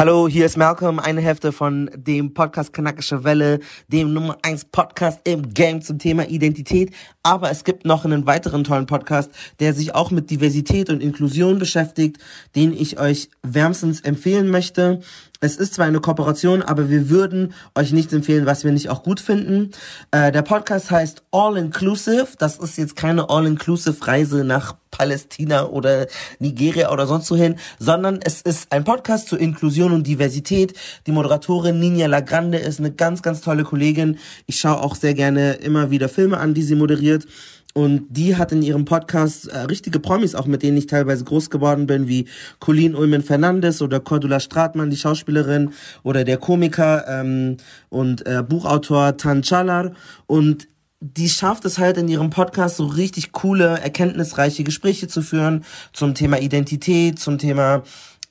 Hallo, hier ist Malcolm, eine Hälfte von dem Podcast Kanakische Welle, dem Nummer 1 Podcast im Game zum Thema Identität. Aber es gibt noch einen weiteren tollen Podcast, der sich auch mit Diversität und Inklusion beschäftigt, den ich euch wärmstens empfehlen möchte. Es ist zwar eine Kooperation, aber wir würden euch nichts empfehlen, was wir nicht auch gut finden. Äh, der Podcast heißt All Inclusive. Das ist jetzt keine All-Inclusive Reise nach Palästina oder Nigeria oder sonst wohin, sondern es ist ein Podcast zur Inklusion und Diversität. Die Moderatorin Ninja Lagrande ist eine ganz, ganz tolle Kollegin. Ich schaue auch sehr gerne immer wieder Filme an, die sie moderiert. Und die hat in ihrem Podcast äh, richtige Promis, auch mit denen ich teilweise groß geworden bin, wie Colleen Ulmen Fernandes oder Cordula Stratmann, die Schauspielerin, oder der Komiker ähm, und äh, Buchautor Tan Chalar. Und die schafft es halt in ihrem Podcast so richtig coole, erkenntnisreiche Gespräche zu führen zum Thema Identität, zum Thema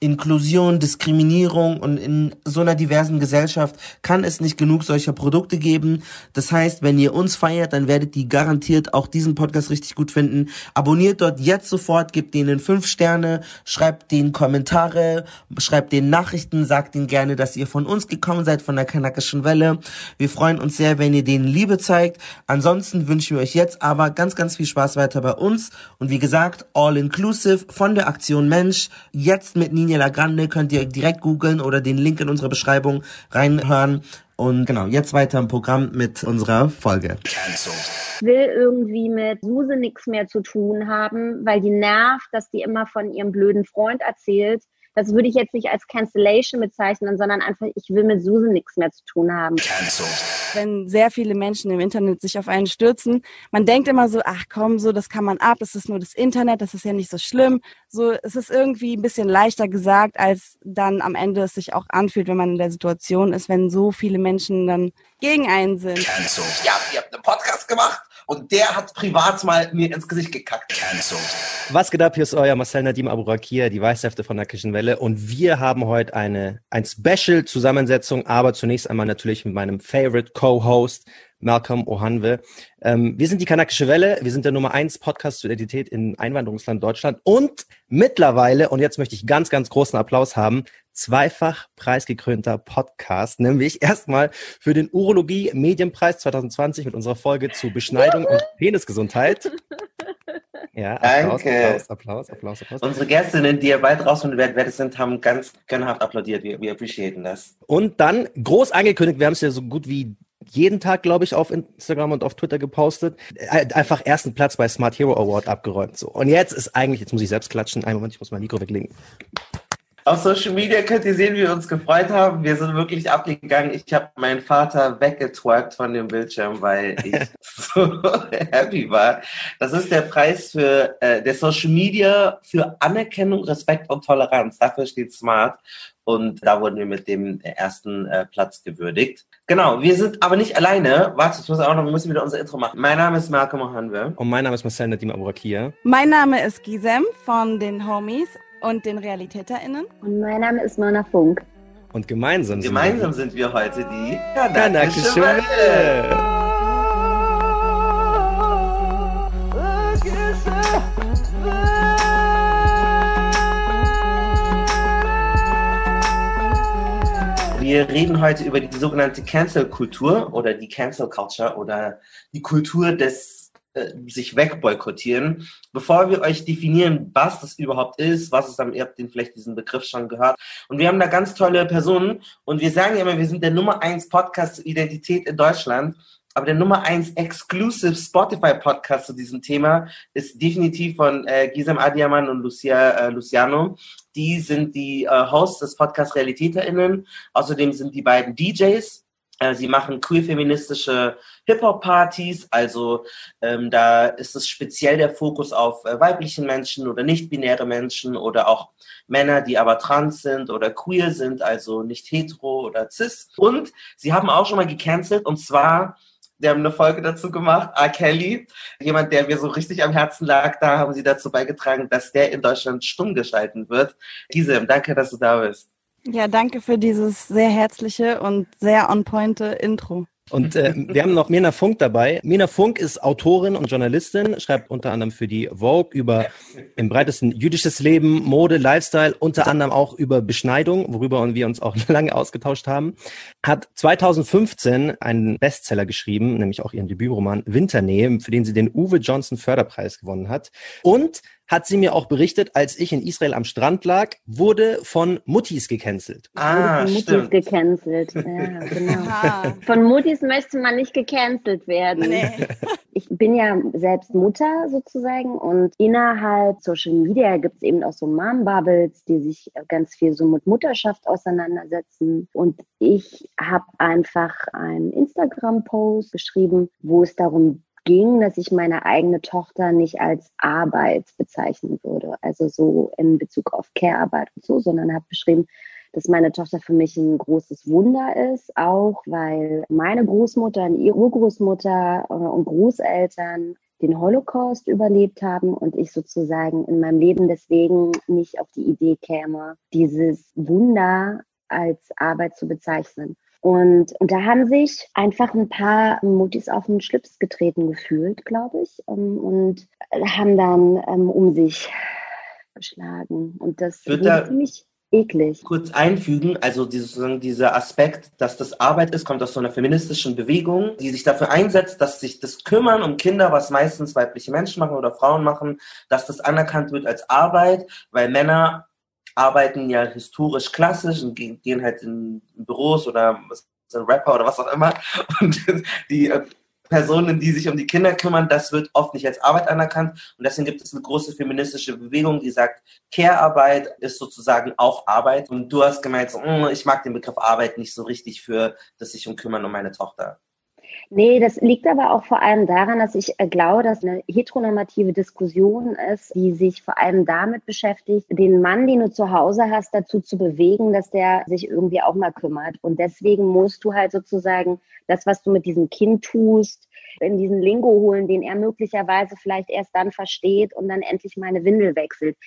Inklusion, Diskriminierung und in so einer diversen Gesellschaft kann es nicht genug solcher Produkte geben. Das heißt, wenn ihr uns feiert, dann werdet ihr garantiert auch diesen Podcast richtig gut finden. Abonniert dort jetzt sofort, gebt denen fünf Sterne, schreibt denen Kommentare, schreibt denen Nachrichten, sagt ihnen gerne, dass ihr von uns gekommen seid, von der Kanakischen Welle. Wir freuen uns sehr, wenn ihr denen Liebe zeigt. Ansonsten wünschen wir euch jetzt aber ganz, ganz viel Spaß weiter bei uns. Und wie gesagt, all inclusive von der Aktion Mensch, jetzt mit Nina Linie Grande könnt ihr direkt googeln oder den Link in unsere Beschreibung reinhören. Und genau, jetzt weiter im Programm mit unserer Folge. Will irgendwie mit Suse nichts mehr zu tun haben, weil die nervt, dass die immer von ihrem blöden Freund erzählt das würde ich jetzt nicht als Cancellation bezeichnen, sondern einfach, ich will mit Susan nichts mehr zu tun haben. Wenn sehr viele Menschen im Internet sich auf einen stürzen, man denkt immer so, ach komm, so, das kann man ab, das ist nur das Internet, das ist ja nicht so schlimm. So, es ist irgendwie ein bisschen leichter gesagt, als dann am Ende es sich auch anfühlt, wenn man in der Situation ist, wenn so viele Menschen dann gegen einen sind. Ja, ihr habt einen Podcast gemacht und der hat privat mal mir ins Gesicht gekackt. Was geht ab? Hier ist euer Marcel Nadim Aburakia, die Weißhefte von der Küchenwelle. Und wir haben heute eine ein Special-Zusammensetzung, aber zunächst einmal natürlich mit meinem Favorite Co-Host, Malcolm Ohanwe. Ähm, wir sind die Kanakische Welle. Wir sind der Nummer eins Podcast zur Identität im Einwanderungsland Deutschland. Und mittlerweile, und jetzt möchte ich ganz, ganz großen Applaus haben, zweifach preisgekrönter Podcast, nämlich erstmal für den Urologie Medienpreis 2020 mit unserer Folge zu Beschneidung und Penisgesundheit. Ja, Applaus, Danke. Applaus, Applaus, Applaus, Applaus. Unsere Gästinnen, die ja bald rausfinden werden, wer das sind, haben ganz gönnerhaft applaudiert. Wir, wir appreciaten das. Und dann groß angekündigt, wir haben es ja so gut wie jeden Tag, glaube ich, auf Instagram und auf Twitter gepostet. Äh, einfach ersten Platz bei Smart Hero Award abgeräumt. So. Und jetzt ist eigentlich, jetzt muss ich selbst klatschen. Einen Moment, ich muss mein Mikro weglegen. Auf Social Media könnt ihr sehen, wie wir uns gefreut haben. Wir sind wirklich abgegangen. Ich habe meinen Vater weggetwerkt von dem Bildschirm, weil ich so happy war. Das ist der Preis für äh, der Social Media für Anerkennung, Respekt und Toleranz. Dafür steht Smart. Und da wurden wir mit dem ersten äh, Platz gewürdigt. Genau, wir sind aber nicht alleine. Warte, ich muss auch noch, wir müssen wieder unser Intro machen. Mein Name ist Marco Mohanwe. Und mein Name ist Marcel Nadim Aburakia. Mein Name ist Gisem von den Homies und den RealitäterInnen. Und mein Name ist Mona Funk. Und gemeinsam, gemeinsam sind wir heute die Kanakische Welle. Wir reden heute über die sogenannte Cancel-Kultur oder die Cancel Culture oder die Kultur des äh, sich wegboykottieren. Bevor wir euch definieren, was das überhaupt ist, was es dann, ihr habt den vielleicht diesen Begriff schon gehört. Und wir haben da ganz tolle Personen und wir sagen immer, wir sind der Nummer eins Podcast zur Identität in Deutschland. Aber der Nummer eins Exclusive Spotify Podcast zu diesem Thema ist definitiv von äh, Gisem Adiaman und Lucia äh, Luciano. Die sind die äh, Hosts des Podcast RealitäterInnen. Außerdem sind die beiden DJs äh, sie machen queer-feministische Hip-Hop-Partys, also ähm, da ist es speziell der Fokus auf äh, weiblichen Menschen oder nicht-binäre Menschen oder auch Männer, die aber trans sind oder queer sind, also nicht hetero oder cis. Und sie haben auch schon mal gecancelt und zwar wir haben eine Folge dazu gemacht. R. Kelly, jemand, der mir so richtig am Herzen lag, da haben sie dazu beigetragen, dass der in Deutschland stumm geschalten wird. Gisem, danke, dass du da bist. Ja, danke für dieses sehr herzliche und sehr on-pointe Intro. Und äh, wir haben noch Mena Funk dabei. Mena Funk ist Autorin und Journalistin, schreibt unter anderem für die Vogue über im breitesten jüdisches Leben, Mode, Lifestyle, unter anderem auch über Beschneidung, worüber wir uns auch lange ausgetauscht haben. Hat 2015 einen Bestseller geschrieben, nämlich auch ihren Debütroman Winternähe, für den sie den Uwe Johnson Förderpreis gewonnen hat. Und hat sie mir auch berichtet, als ich in Israel am Strand lag, wurde von Muttis gecancelt. Ah, von Muttis gecancelt. Ja, genau. Von Muttis möchte man nicht gecancelt werden. Nee. Ich bin ja selbst Mutter sozusagen und innerhalb Social Media gibt es eben auch so Mom-Bubbles, die sich ganz viel so mit Mutterschaft auseinandersetzen. Und ich habe einfach einen Instagram-Post geschrieben, wo es darum ging, dass ich meine eigene Tochter nicht als Arbeit bezeichnen würde, also so in Bezug auf Care-Arbeit und so, sondern habe beschrieben, dass meine Tochter für mich ein großes Wunder ist, auch weil meine Großmutter und ihre Urgroßmutter äh, und Großeltern den Holocaust überlebt haben und ich sozusagen in meinem Leben deswegen nicht auf die Idee käme, dieses Wunder als Arbeit zu bezeichnen. Und, und da haben sich einfach ein paar Mutis auf den Schlips getreten gefühlt, glaube ich, ähm, und haben dann ähm, um sich geschlagen. Und das wird ziemlich eklig. Kurz einfügen, also sozusagen dieser Aspekt, dass das Arbeit ist, kommt aus so einer feministischen Bewegung, die sich dafür einsetzt, dass sich das Kümmern um Kinder, was meistens weibliche Menschen machen oder Frauen machen, dass das anerkannt wird als Arbeit, weil Männer arbeiten ja historisch klassisch und gehen halt in Büros oder Rapper oder was auch immer. Und die äh, Personen, die sich um die Kinder kümmern, das wird oft nicht als Arbeit anerkannt. Und deswegen gibt es eine große feministische Bewegung, die sagt, Care-Arbeit ist sozusagen auch Arbeit. Und du hast gemeint, so, mm, ich mag den Begriff Arbeit nicht so richtig für das sich um kümmern um meine Tochter. Nee, das liegt aber auch vor allem daran, dass ich äh, glaube, dass eine heteronormative Diskussion ist, die sich vor allem damit beschäftigt, den Mann, den du zu Hause hast, dazu zu bewegen, dass der sich irgendwie auch mal kümmert. Und deswegen musst du halt sozusagen das, was du mit diesem Kind tust, in diesen Lingo holen, den er möglicherweise vielleicht erst dann versteht und dann endlich meine Windel wechselt.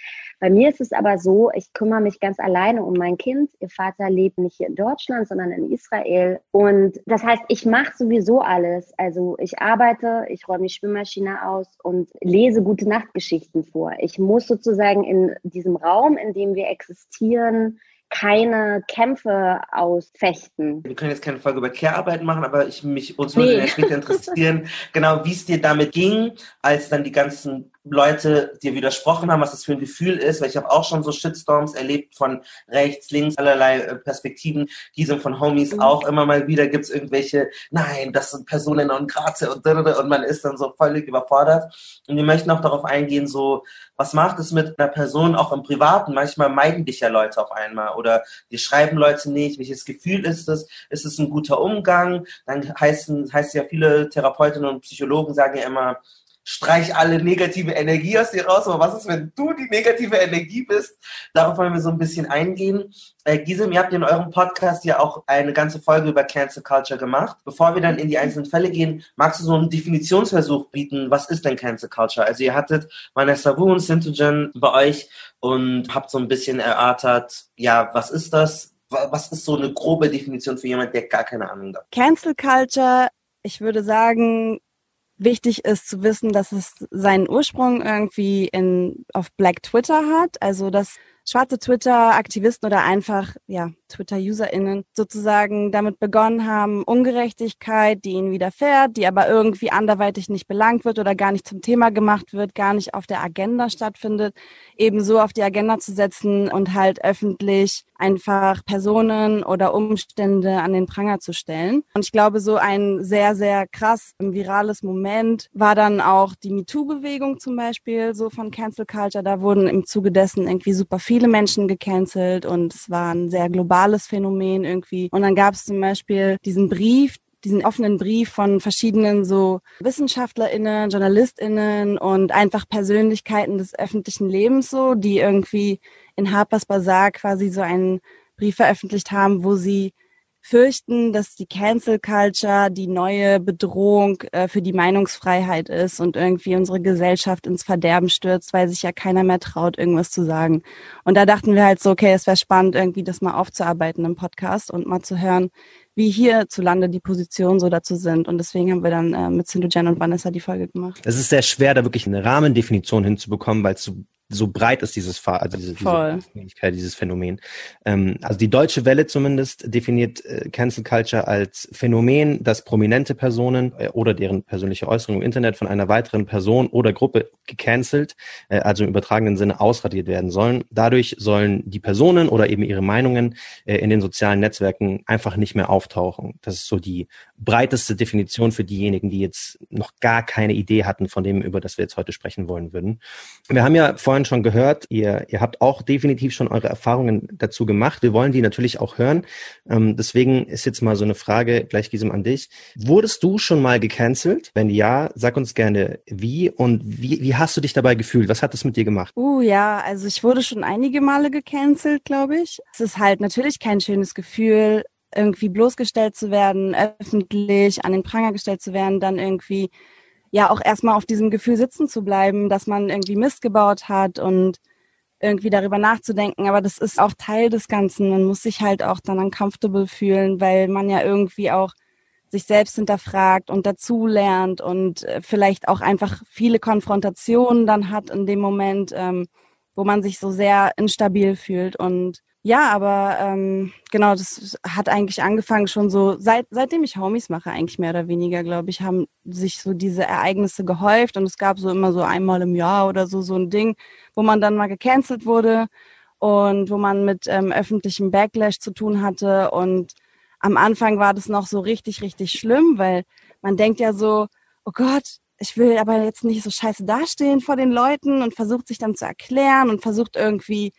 Bei mir ist es aber so, ich kümmere mich ganz alleine um mein Kind. Ihr Vater lebt nicht hier in Deutschland, sondern in Israel. Und das heißt, ich mache sowieso alles. Also ich arbeite, ich räume die Schwimmmaschine aus und lese gute Nachtgeschichten vor. Ich muss sozusagen in diesem Raum, in dem wir existieren, keine Kämpfe ausfechten. Wir können jetzt keine Folge über Care-Arbeit machen, aber ich mich uns würde nee. später interessieren, genau wie es dir damit ging, als dann die ganzen Leute dir widersprochen haben, was das für ein Gefühl ist, weil ich habe auch schon so Shitstorms erlebt von rechts, links, allerlei äh, Perspektiven, diese von Homies mhm. auch immer mal wieder gibt es irgendwelche, nein, das sind Personen und Grate und und man ist dann so völlig überfordert. Und wir möchten auch darauf eingehen, so, was macht es mit einer Person auch im Privaten? Manchmal meiden dich ja Leute auf einmal oder dir schreiben Leute nicht, welches Gefühl ist es? Ist es ein guter Umgang? Dann heißen, heißt ja viele Therapeutinnen und Psychologen sagen ja immer, streich alle negative Energie aus dir raus. Aber was ist, wenn du die negative Energie bist? Darauf wollen wir so ein bisschen eingehen. Äh, Gisem, ihr habt in eurem Podcast ja auch eine ganze Folge über Cancel Culture gemacht. Bevor wir dann in die einzelnen Fälle gehen, magst du so einen Definitionsversuch bieten? Was ist denn Cancel Culture? Also ihr hattet Vanessa Wu und Sintogen bei euch und habt so ein bisschen erörtert, ja, was ist das? Was ist so eine grobe Definition für jemand, der gar keine Ahnung hat? Cancel Culture, ich würde sagen, wichtig ist zu wissen, dass es seinen Ursprung irgendwie in, auf Black Twitter hat. Also dass schwarze Twitter-Aktivisten oder einfach ja, Twitter-UserInnen sozusagen damit begonnen haben, Ungerechtigkeit, die ihnen widerfährt, die aber irgendwie anderweitig nicht belangt wird oder gar nicht zum Thema gemacht wird, gar nicht auf der Agenda stattfindet, ebenso auf die Agenda zu setzen und halt öffentlich einfach Personen oder Umstände an den Pranger zu stellen. Und ich glaube, so ein sehr, sehr krass virales Moment war dann auch die MeToo-Bewegung zum Beispiel, so von Cancel Culture. Da wurden im Zuge dessen irgendwie super viele Menschen gecancelt und es war ein sehr globales Phänomen irgendwie. Und dann gab es zum Beispiel diesen Brief, diesen offenen Brief von verschiedenen so WissenschaftlerInnen, JournalistInnen und einfach Persönlichkeiten des öffentlichen Lebens so, die irgendwie in Harper's Bazaar quasi so einen Brief veröffentlicht haben, wo sie fürchten, dass die Cancel Culture die neue Bedrohung äh, für die Meinungsfreiheit ist und irgendwie unsere Gesellschaft ins Verderben stürzt, weil sich ja keiner mehr traut, irgendwas zu sagen. Und da dachten wir halt so, okay, es wäre spannend, irgendwie das mal aufzuarbeiten im Podcast und mal zu hören, wie hierzulande die Positionen so dazu sind. Und deswegen haben wir dann äh, mit Cindy Jen und Vanessa die Folge gemacht. Es ist sehr schwer, da wirklich eine Rahmendefinition hinzubekommen, weil es so so breit ist dieses Fahr also diese, diese dieses Phänomen. Ähm, also die Deutsche Welle zumindest definiert äh, Cancel Culture als Phänomen, dass prominente Personen äh, oder deren persönliche Äußerung im Internet von einer weiteren Person oder Gruppe gecancelt, äh, also im übertragenen Sinne ausradiert werden sollen. Dadurch sollen die Personen oder eben ihre Meinungen äh, in den sozialen Netzwerken einfach nicht mehr auftauchen. Das ist so die breiteste Definition für diejenigen, die jetzt noch gar keine Idee hatten von dem, über das wir jetzt heute sprechen wollen würden. Wir haben ja vorhin schon gehört, ihr, ihr habt auch definitiv schon eure Erfahrungen dazu gemacht. Wir wollen die natürlich auch hören. Ähm, deswegen ist jetzt mal so eine Frage, gleich Gisem an dich. Wurdest du schon mal gecancelt? Wenn ja, sag uns gerne wie und wie, wie hast du dich dabei gefühlt? Was hat das mit dir gemacht? Uh ja, also ich wurde schon einige Male gecancelt, glaube ich. Es ist halt natürlich kein schönes Gefühl, irgendwie bloßgestellt zu werden, öffentlich an den Pranger gestellt zu werden, dann irgendwie ja auch erstmal auf diesem Gefühl sitzen zu bleiben, dass man irgendwie Mist gebaut hat und irgendwie darüber nachzudenken. Aber das ist auch Teil des Ganzen. Man muss sich halt auch dann uncomfortable fühlen, weil man ja irgendwie auch sich selbst hinterfragt und dazulernt und äh, vielleicht auch einfach viele Konfrontationen dann hat in dem Moment, ähm, wo man sich so sehr instabil fühlt und ja, aber ähm, genau, das hat eigentlich angefangen schon so, seit, seitdem ich Homies mache, eigentlich mehr oder weniger, glaube ich, haben sich so diese Ereignisse gehäuft und es gab so immer so einmal im Jahr oder so so ein Ding, wo man dann mal gecancelt wurde und wo man mit ähm, öffentlichem Backlash zu tun hatte. Und am Anfang war das noch so richtig, richtig schlimm, weil man denkt ja so, oh Gott, ich will aber jetzt nicht so scheiße dastehen vor den Leuten und versucht sich dann zu erklären und versucht irgendwie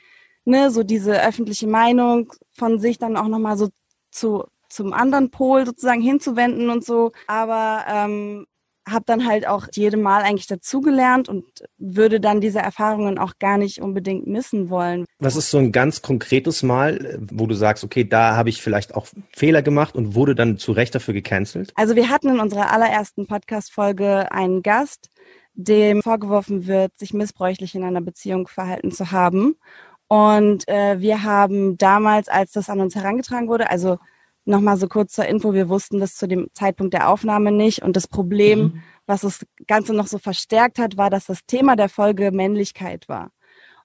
ne, so diese öffentliche Meinung von sich dann auch nochmal so zu, zum anderen Pol sozusagen hinzuwenden und so. Aber ähm, habe dann halt auch jedem Mal eigentlich dazugelernt und würde dann diese Erfahrungen auch gar nicht unbedingt missen wollen. Was ist so ein ganz konkretes Mal, wo du sagst, okay, da habe ich vielleicht auch Fehler gemacht und wurde dann zu Recht dafür gecancelt? Also wir hatten in unserer allerersten Podcast-Folge einen Gast, dem vorgeworfen wird, sich missbräuchlich in einer Beziehung verhalten zu haben. Und äh, wir haben damals, als das an uns herangetragen wurde, also nochmal so kurz zur Info, wir wussten das zu dem Zeitpunkt der Aufnahme nicht. Und das Problem, mhm. was das Ganze noch so verstärkt hat, war, dass das Thema der Folge Männlichkeit war.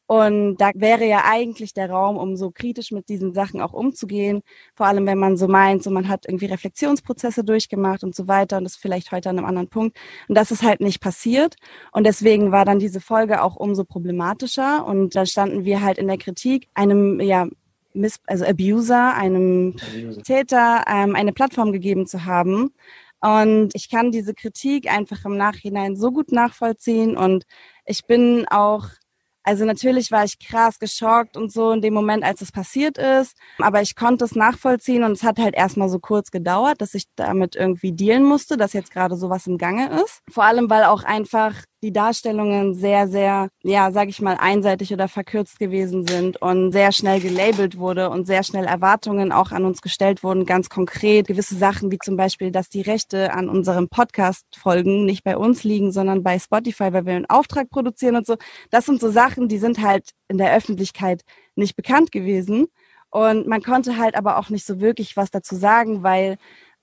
Und da wäre ja eigentlich der Raum, um so kritisch mit diesen Sachen auch umzugehen. Vor allem, wenn man so meint, so man hat irgendwie Reflexionsprozesse durchgemacht und so weiter und das vielleicht heute an einem anderen Punkt. Und das ist halt nicht passiert. Und deswegen war dann diese Folge auch umso problematischer. Und da standen wir halt in der Kritik einem, ja, Miss, also Abuser, einem Täter, ähm, eine Plattform gegeben zu haben. Und ich kann diese Kritik einfach im Nachhinein so gut nachvollziehen und ich bin auch also natürlich war ich krass geschockt und so in dem Moment, als es passiert ist. Aber ich konnte es nachvollziehen und es hat halt erstmal so kurz gedauert, dass ich damit irgendwie dealen musste, dass jetzt gerade sowas im Gange ist. Vor allem, weil auch einfach die Darstellungen sehr, sehr, ja, sag ich mal, einseitig oder verkürzt gewesen sind und sehr schnell gelabelt wurde und sehr schnell Erwartungen auch an uns gestellt wurden, ganz konkret. Gewisse Sachen wie zum Beispiel, dass die Rechte an unserem Podcast-Folgen nicht bei uns liegen, sondern bei Spotify, weil wir einen Auftrag produzieren und so. Das sind so Sachen, die sind halt in der Öffentlichkeit nicht bekannt gewesen. Und man konnte halt aber auch nicht so wirklich was dazu sagen, weil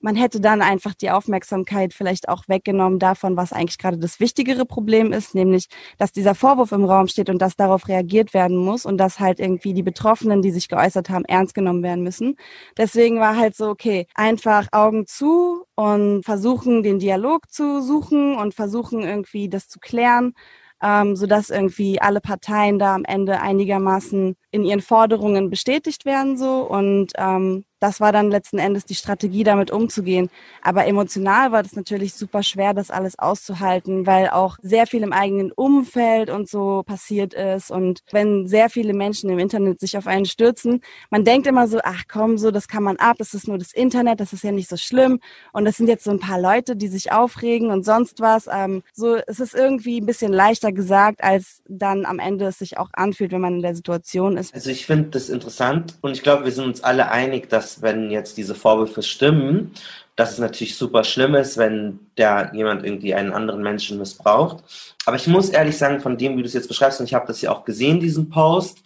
man hätte dann einfach die Aufmerksamkeit vielleicht auch weggenommen davon, was eigentlich gerade das wichtigere Problem ist, nämlich, dass dieser Vorwurf im Raum steht und dass darauf reagiert werden muss und dass halt irgendwie die Betroffenen, die sich geäußert haben, ernst genommen werden müssen. Deswegen war halt so, okay, einfach Augen zu und versuchen, den Dialog zu suchen und versuchen irgendwie das zu klären ähm, sodass irgendwie alle Parteien da am Ende einigermaßen in ihren Forderungen bestätigt werden so und ähm, das war dann letzten Endes die Strategie, damit umzugehen. Aber emotional war das natürlich super schwer, das alles auszuhalten, weil auch sehr viel im eigenen Umfeld und so passiert ist. Und wenn sehr viele Menschen im Internet sich auf einen stürzen, man denkt immer so, ach komm, so, das kann man ab, das ist nur das Internet, das ist ja nicht so schlimm. Und das sind jetzt so ein paar Leute, die sich aufregen und sonst was. Ähm, so, es ist irgendwie ein bisschen leichter gesagt, als dann am Ende es sich auch anfühlt, wenn man in der Situation Person ist. Also ich finde das interessant und ich glaube, wir sind uns alle einig, dass wenn jetzt diese Vorwürfe stimmen, dass es natürlich super schlimm ist, wenn da jemand irgendwie einen anderen Menschen missbraucht. Aber ich muss ehrlich sagen, von dem, wie du es jetzt beschreibst, und ich habe das ja auch gesehen, diesen Post,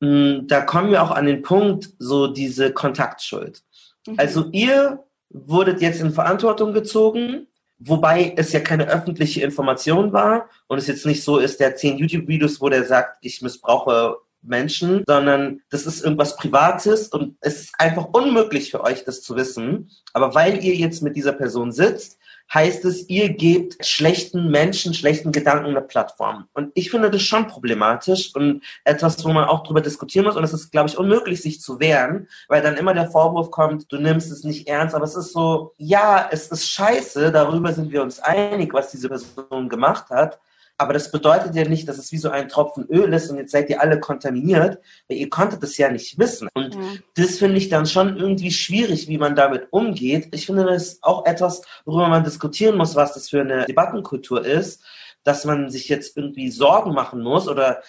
mh, da kommen wir auch an den Punkt, so diese Kontaktschuld. Mhm. Also ihr wurdet jetzt in Verantwortung gezogen, wobei es ja keine öffentliche Information war und es jetzt nicht so ist, der zehn YouTube-Videos, wo der sagt, ich missbrauche Menschen, sondern das ist irgendwas Privates und es ist einfach unmöglich für euch, das zu wissen. Aber weil ihr jetzt mit dieser Person sitzt, heißt es, ihr gebt schlechten Menschen, schlechten Gedanken eine Plattform. Und ich finde das schon problematisch und etwas, wo man auch drüber diskutieren muss. Und es ist, glaube ich, unmöglich, sich zu wehren, weil dann immer der Vorwurf kommt, du nimmst es nicht ernst. Aber es ist so, ja, es ist scheiße, darüber sind wir uns einig, was diese Person gemacht hat. Aber das bedeutet ja nicht, dass es wie so ein Tropfen Öl ist und jetzt seid ihr alle kontaminiert, weil ihr konntet es ja nicht wissen. Und mhm. das finde ich dann schon irgendwie schwierig, wie man damit umgeht. Ich finde das ist auch etwas, worüber man diskutieren muss, was das für eine Debattenkultur ist, dass man sich jetzt irgendwie Sorgen machen muss oder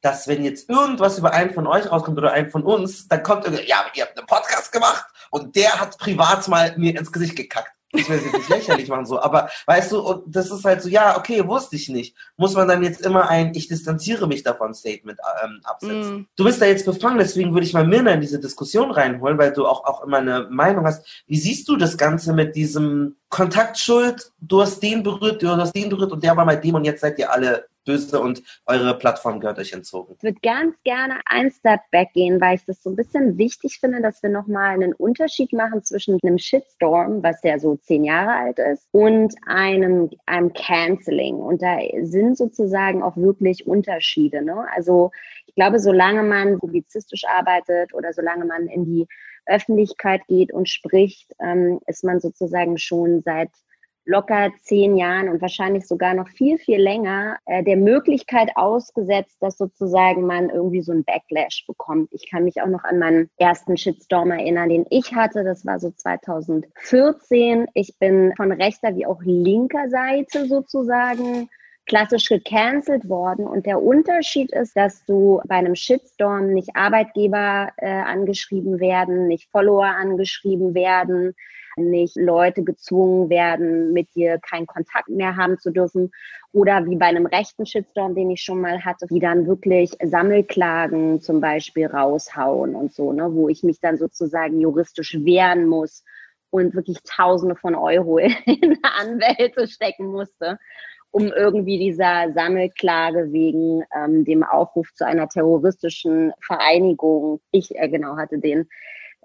dass wenn jetzt irgendwas über einen von euch rauskommt oder einen von uns, dann kommt irgendwie, ja, ihr habt einen Podcast gemacht und der hat privat mal mir ins Gesicht gekackt ich will es jetzt nicht lächerlich machen, so, aber weißt du, das ist halt so, ja, okay, wusste ich nicht. Muss man dann jetzt immer ein Ich distanziere mich davon Statement ähm, absetzen? Mm. Du bist da jetzt befangen, deswegen würde ich mal Mirna in diese Diskussion reinholen, weil du auch, auch immer eine Meinung hast. Wie siehst du das Ganze mit diesem Kontaktschuld? Du hast den berührt, du hast den berührt und der war mal dem und jetzt seid ihr alle böse und eure Plattform gehört euch entzogen. Ich würde ganz gerne ein Step back gehen, weil ich das so ein bisschen wichtig finde, dass wir nochmal einen Unterschied machen zwischen einem Shitstorm, was ja so zehn Jahre alt ist, und einem, einem Canceling. Und da sind sozusagen auch wirklich Unterschiede. Ne? Also ich glaube, solange man publizistisch arbeitet oder solange man in die Öffentlichkeit geht und spricht, ähm, ist man sozusagen schon seit locker zehn Jahren und wahrscheinlich sogar noch viel, viel länger äh, der Möglichkeit ausgesetzt, dass sozusagen man irgendwie so ein Backlash bekommt. Ich kann mich auch noch an meinen ersten Shitstorm erinnern, den ich hatte. Das war so 2014. Ich bin von rechter wie auch linker Seite sozusagen klassisch gecancelt worden. Und der Unterschied ist, dass du bei einem Shitstorm nicht Arbeitgeber äh, angeschrieben werden, nicht Follower angeschrieben werden, nicht Leute gezwungen werden, mit dir keinen Kontakt mehr haben zu dürfen. Oder wie bei einem rechten Shitstorm, den ich schon mal hatte, die dann wirklich Sammelklagen zum Beispiel raushauen und so, ne, wo ich mich dann sozusagen juristisch wehren muss und wirklich Tausende von Euro in Anwälte stecken musste um irgendwie dieser Sammelklage wegen ähm, dem Aufruf zu einer terroristischen Vereinigung, ich äh, genau hatte den,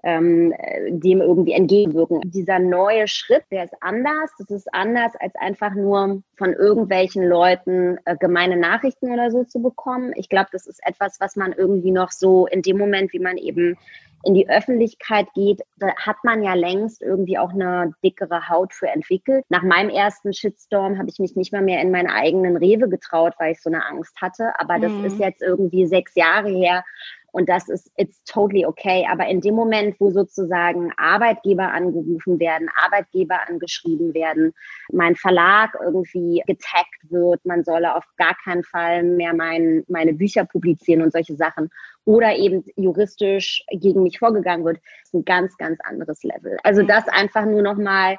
ähm, dem irgendwie entgegenwirken. Dieser neue Schritt, der ist anders. Das ist anders, als einfach nur von irgendwelchen Leuten äh, gemeine Nachrichten oder so zu bekommen. Ich glaube, das ist etwas, was man irgendwie noch so in dem Moment, wie man eben in die Öffentlichkeit geht, da hat man ja längst irgendwie auch eine dickere Haut für entwickelt. Nach meinem ersten Shitstorm habe ich mich nicht mal mehr in meinen eigenen Rewe getraut, weil ich so eine Angst hatte. Aber das mhm. ist jetzt irgendwie sechs Jahre her. Und das ist, it's totally okay. Aber in dem Moment, wo sozusagen Arbeitgeber angerufen werden, Arbeitgeber angeschrieben werden, mein Verlag irgendwie getaggt wird, man solle auf gar keinen Fall mehr mein, meine Bücher publizieren und solche Sachen, oder eben juristisch gegen mich vorgegangen wird, ist ein ganz, ganz anderes Level. Also das einfach nur nochmal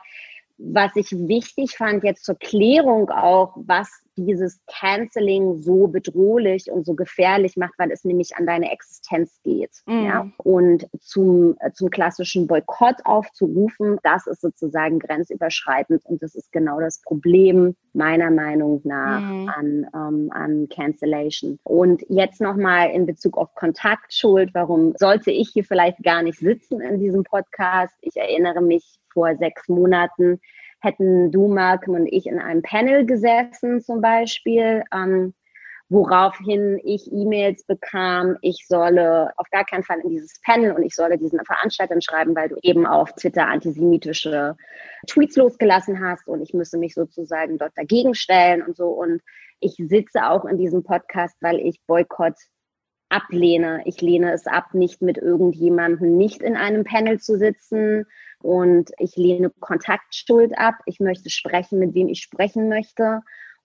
was ich wichtig fand jetzt zur Klärung auch, was dieses Canceling so bedrohlich und so gefährlich macht, weil es nämlich an deine Existenz geht. Mhm. Ja? Und zum, äh, zum klassischen Boykott aufzurufen, das ist sozusagen grenzüberschreitend und das ist genau das Problem meiner Meinung nach mhm. an, ähm, an Cancellation. Und jetzt nochmal in Bezug auf Kontaktschuld, warum sollte ich hier vielleicht gar nicht sitzen in diesem Podcast? Ich erinnere mich vor sechs Monaten hätten du, Malcolm und ich in einem Panel gesessen zum Beispiel, ähm, woraufhin ich E-Mails bekam, ich solle auf gar keinen Fall in dieses Panel und ich solle diesen Veranstaltern schreiben, weil du eben auf Twitter antisemitische Tweets losgelassen hast und ich müsse mich sozusagen dort dagegen stellen und so. Und ich sitze auch in diesem Podcast, weil ich Boykott ablehne. Ich lehne es ab, nicht mit irgendjemandem nicht in einem Panel zu sitzen, und ich lehne Kontaktschuld ab. Ich möchte sprechen, mit wem ich sprechen möchte.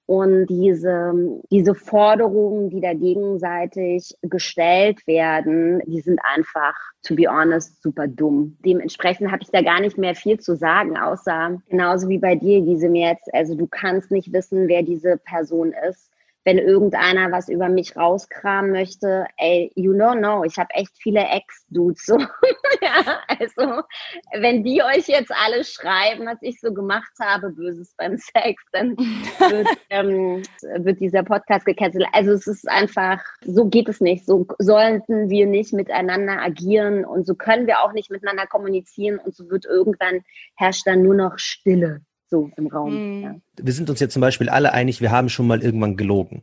Und diese, diese Forderungen, die da gegenseitig gestellt werden, die sind einfach, to be honest, super dumm. Dementsprechend habe ich da gar nicht mehr viel zu sagen, außer genauso wie bei dir, Gisem jetzt. Also du kannst nicht wissen, wer diese Person ist wenn irgendeiner was über mich rauskramen möchte, ey, you don't know, ich habe echt viele Ex-Dudes. So. ja, also, wenn die euch jetzt alle schreiben, was ich so gemacht habe, Böses beim Sex, dann wird, ähm, wird dieser Podcast gecancelt. Also es ist einfach, so geht es nicht. So sollten wir nicht miteinander agieren und so können wir auch nicht miteinander kommunizieren und so wird irgendwann herrscht dann nur noch Stille so im Raum. Mhm. Ja. Wir sind uns jetzt zum Beispiel alle einig, wir haben schon mal irgendwann gelogen.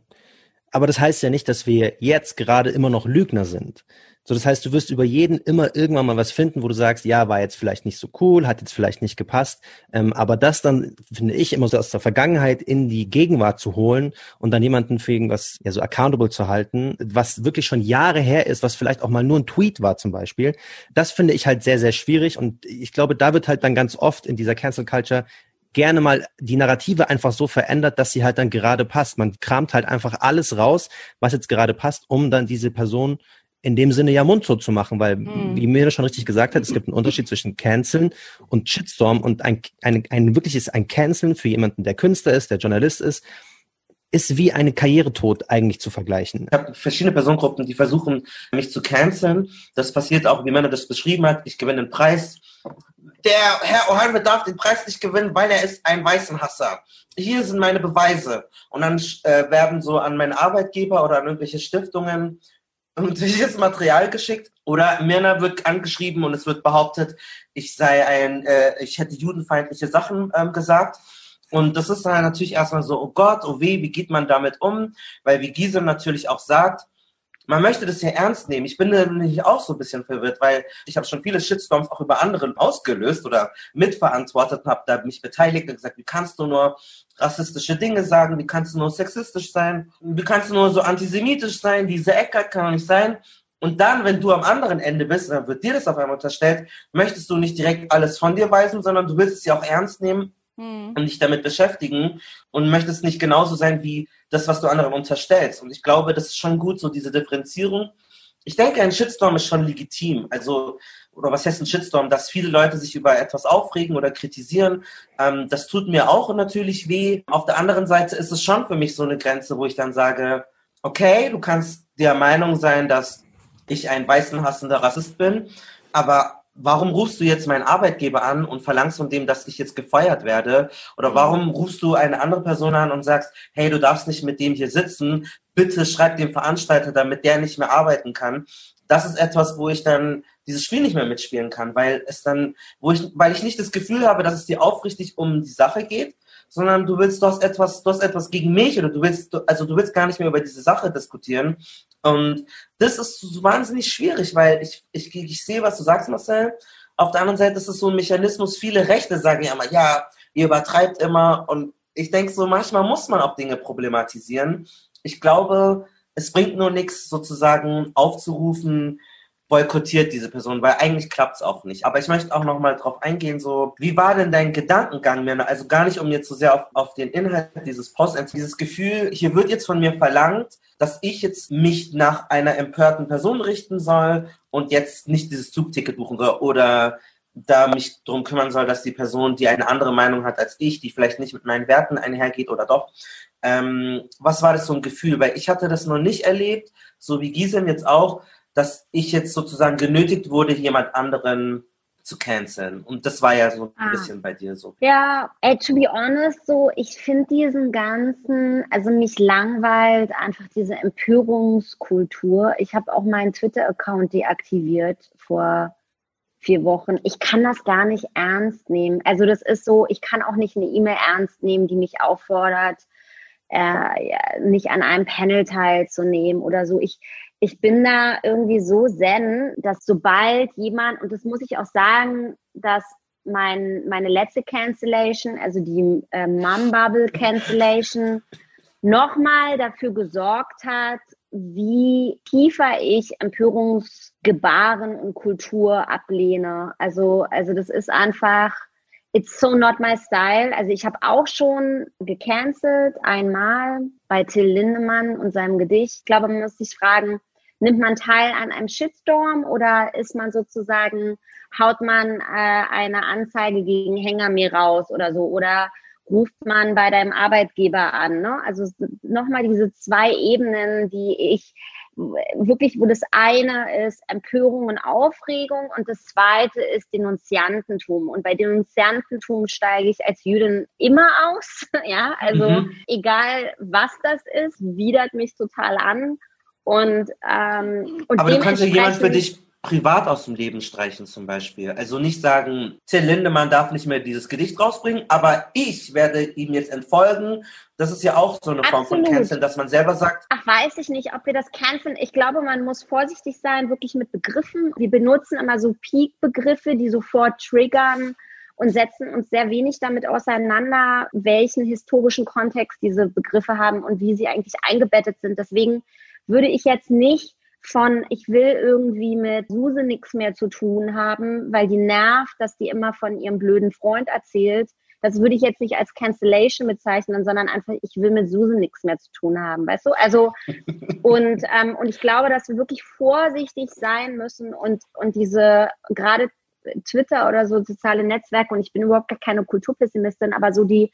Aber das heißt ja nicht, dass wir jetzt gerade immer noch Lügner sind. So, das heißt, du wirst über jeden immer irgendwann mal was finden, wo du sagst, ja, war jetzt vielleicht nicht so cool, hat jetzt vielleicht nicht gepasst. Ähm, aber das dann, finde ich, immer so aus der Vergangenheit in die Gegenwart zu holen und dann jemanden für irgendwas ja so accountable zu halten, was wirklich schon Jahre her ist, was vielleicht auch mal nur ein Tweet war zum Beispiel, das finde ich halt sehr, sehr schwierig. Und ich glaube, da wird halt dann ganz oft in dieser Cancel Culture gerne mal die Narrative einfach so verändert, dass sie halt dann gerade passt. Man kramt halt einfach alles raus, was jetzt gerade passt, um dann diese Person in dem Sinne ja mundtot zu machen, weil, mhm. wie mir schon richtig gesagt hat, es gibt einen Unterschied zwischen Canceln und Shitstorm und ein, ein, ein wirkliches, ein Canceln für jemanden, der Künstler ist, der Journalist ist, ist wie eine Karrieretod eigentlich zu vergleichen. Ich habe verschiedene Personengruppen, die versuchen, mich zu canceln. Das passiert auch, wie Männer das beschrieben hat. Ich gewinne einen Preis der Herr O'Hara darf den Preis nicht gewinnen, weil er ist ein Weißenhasser. Hier sind meine Beweise. Und dann äh, werden so an meinen Arbeitgeber oder an irgendwelche Stiftungen irgendwelches Material geschickt oder Männer wird angeschrieben und es wird behauptet, ich sei ein, äh, ich hätte judenfeindliche Sachen ähm, gesagt. Und das ist dann natürlich erstmal so, oh Gott, oh weh, wie geht man damit um? Weil wie Gisem natürlich auch sagt, man möchte das ja ernst nehmen. Ich bin nämlich auch so ein bisschen verwirrt, weil ich habe schon viele Shitstorms auch über andere ausgelöst oder mitverantwortet und habe da mich beteiligt und gesagt, wie kannst du nur rassistische Dinge sagen, wie kannst du nur sexistisch sein, wie kannst du nur so antisemitisch sein, diese Eckart kann doch nicht sein. Und dann, wenn du am anderen Ende bist, dann wird dir das auf einmal unterstellt, möchtest du nicht direkt alles von dir weisen, sondern du willst es ja auch ernst nehmen hm. und dich damit beschäftigen und möchtest nicht genauso sein wie das, was du anderen unterstellst. Und ich glaube, das ist schon gut, so diese Differenzierung. Ich denke, ein Shitstorm ist schon legitim. Also, oder was heißt ein Shitstorm? Dass viele Leute sich über etwas aufregen oder kritisieren, ähm, das tut mir auch natürlich weh. Auf der anderen Seite ist es schon für mich so eine Grenze, wo ich dann sage, okay, du kannst der Meinung sein, dass ich ein weißenhassender Rassist bin, aber warum rufst du jetzt meinen Arbeitgeber an und verlangst von dem, dass ich jetzt gefeuert werde? Oder warum rufst du eine andere Person an und sagst, hey, du darfst nicht mit dem hier sitzen, bitte schreib dem Veranstalter, damit der nicht mehr arbeiten kann. Das ist etwas, wo ich dann dieses Spiel nicht mehr mitspielen kann, weil es dann, wo ich, weil ich nicht das Gefühl habe, dass es dir aufrichtig um die Sache geht, sondern du willst, hast etwas, du hast etwas gegen mich oder du willst, also du willst gar nicht mehr über diese Sache diskutieren. Und das ist wahnsinnig schwierig, weil ich, ich, ich sehe, was du sagst, Marcel. Auf der anderen Seite ist es so ein Mechanismus, viele Rechte sagen ja immer, ja, ihr übertreibt immer. Und ich denke so, manchmal muss man auch Dinge problematisieren. Ich glaube, es bringt nur nichts, sozusagen aufzurufen, boykottiert diese Person, weil eigentlich klappt es auch nicht. Aber ich möchte auch noch mal drauf eingehen, so, wie war denn dein Gedankengang, Mirna? Also gar nicht, um jetzt so sehr auf, auf den Inhalt dieses Posts, dieses Gefühl, hier wird jetzt von mir verlangt, dass ich jetzt mich nach einer empörten Person richten soll und jetzt nicht dieses Zugticket buchen soll oder da mich darum kümmern soll, dass die Person, die eine andere Meinung hat als ich, die vielleicht nicht mit meinen Werten einhergeht oder doch, ähm, was war das so ein Gefühl? Weil ich hatte das noch nicht erlebt, so wie Gisem jetzt auch, dass ich jetzt sozusagen genötigt wurde, jemand anderen zu canceln. Und das war ja so ein ah. bisschen bei dir so. Ja, ey, to be honest, so, ich finde diesen ganzen, also mich langweilt einfach diese Empörungskultur. Ich habe auch meinen Twitter-Account deaktiviert vor vier Wochen. Ich kann das gar nicht ernst nehmen. Also das ist so, ich kann auch nicht eine E-Mail ernst nehmen, die mich auffordert, äh, nicht an einem Panel teilzunehmen oder so. Ich, ich bin da irgendwie so zen, dass sobald jemand, und das muss ich auch sagen, dass mein, meine letzte Cancellation, also die äh, Mum Bubble Cancellation, nochmal dafür gesorgt hat, wie tiefer ich Empörungsgebaren und Kultur ablehne. Also, also das ist einfach, It's so not my style. Also ich habe auch schon gecancelt einmal bei Till Lindemann und seinem Gedicht. Ich glaube, man muss sich fragen, nimmt man teil an einem Shitstorm oder ist man sozusagen, haut man äh, eine Anzeige gegen Hänger mir raus oder so oder ruft man bei deinem Arbeitgeber an. Ne? Also nochmal diese zwei Ebenen, die ich wirklich, wo das eine ist Empörung und Aufregung und das zweite ist Denunziantentum. Und bei Denunziantentum steige ich als Jüdin immer aus. ja, also mhm. egal was das ist, widert mich total an. Und, ähm, und Aber du kannst ja jemand für dich privat aus dem Leben streichen zum Beispiel. Also nicht sagen, Till Lindemann darf nicht mehr dieses Gedicht rausbringen, aber ich werde ihm jetzt entfolgen. Das ist ja auch so eine Absolut. Form von Canceln, dass man selber sagt. Ach, weiß ich nicht, ob wir das canceln. Ich glaube, man muss vorsichtig sein, wirklich mit Begriffen. Wir benutzen immer so Peak-Begriffe, die sofort triggern und setzen uns sehr wenig damit auseinander, welchen historischen Kontext diese Begriffe haben und wie sie eigentlich eingebettet sind. Deswegen würde ich jetzt nicht von, ich will irgendwie mit Suse nichts mehr zu tun haben, weil die nervt, dass die immer von ihrem blöden Freund erzählt. Das würde ich jetzt nicht als Cancellation bezeichnen, sondern einfach, ich will mit Suse nichts mehr zu tun haben, weißt du? Also, und, ähm, und ich glaube, dass wir wirklich vorsichtig sein müssen und, und diese, gerade Twitter oder so soziale Netzwerke, und ich bin überhaupt gar keine Kulturpessimistin, aber so die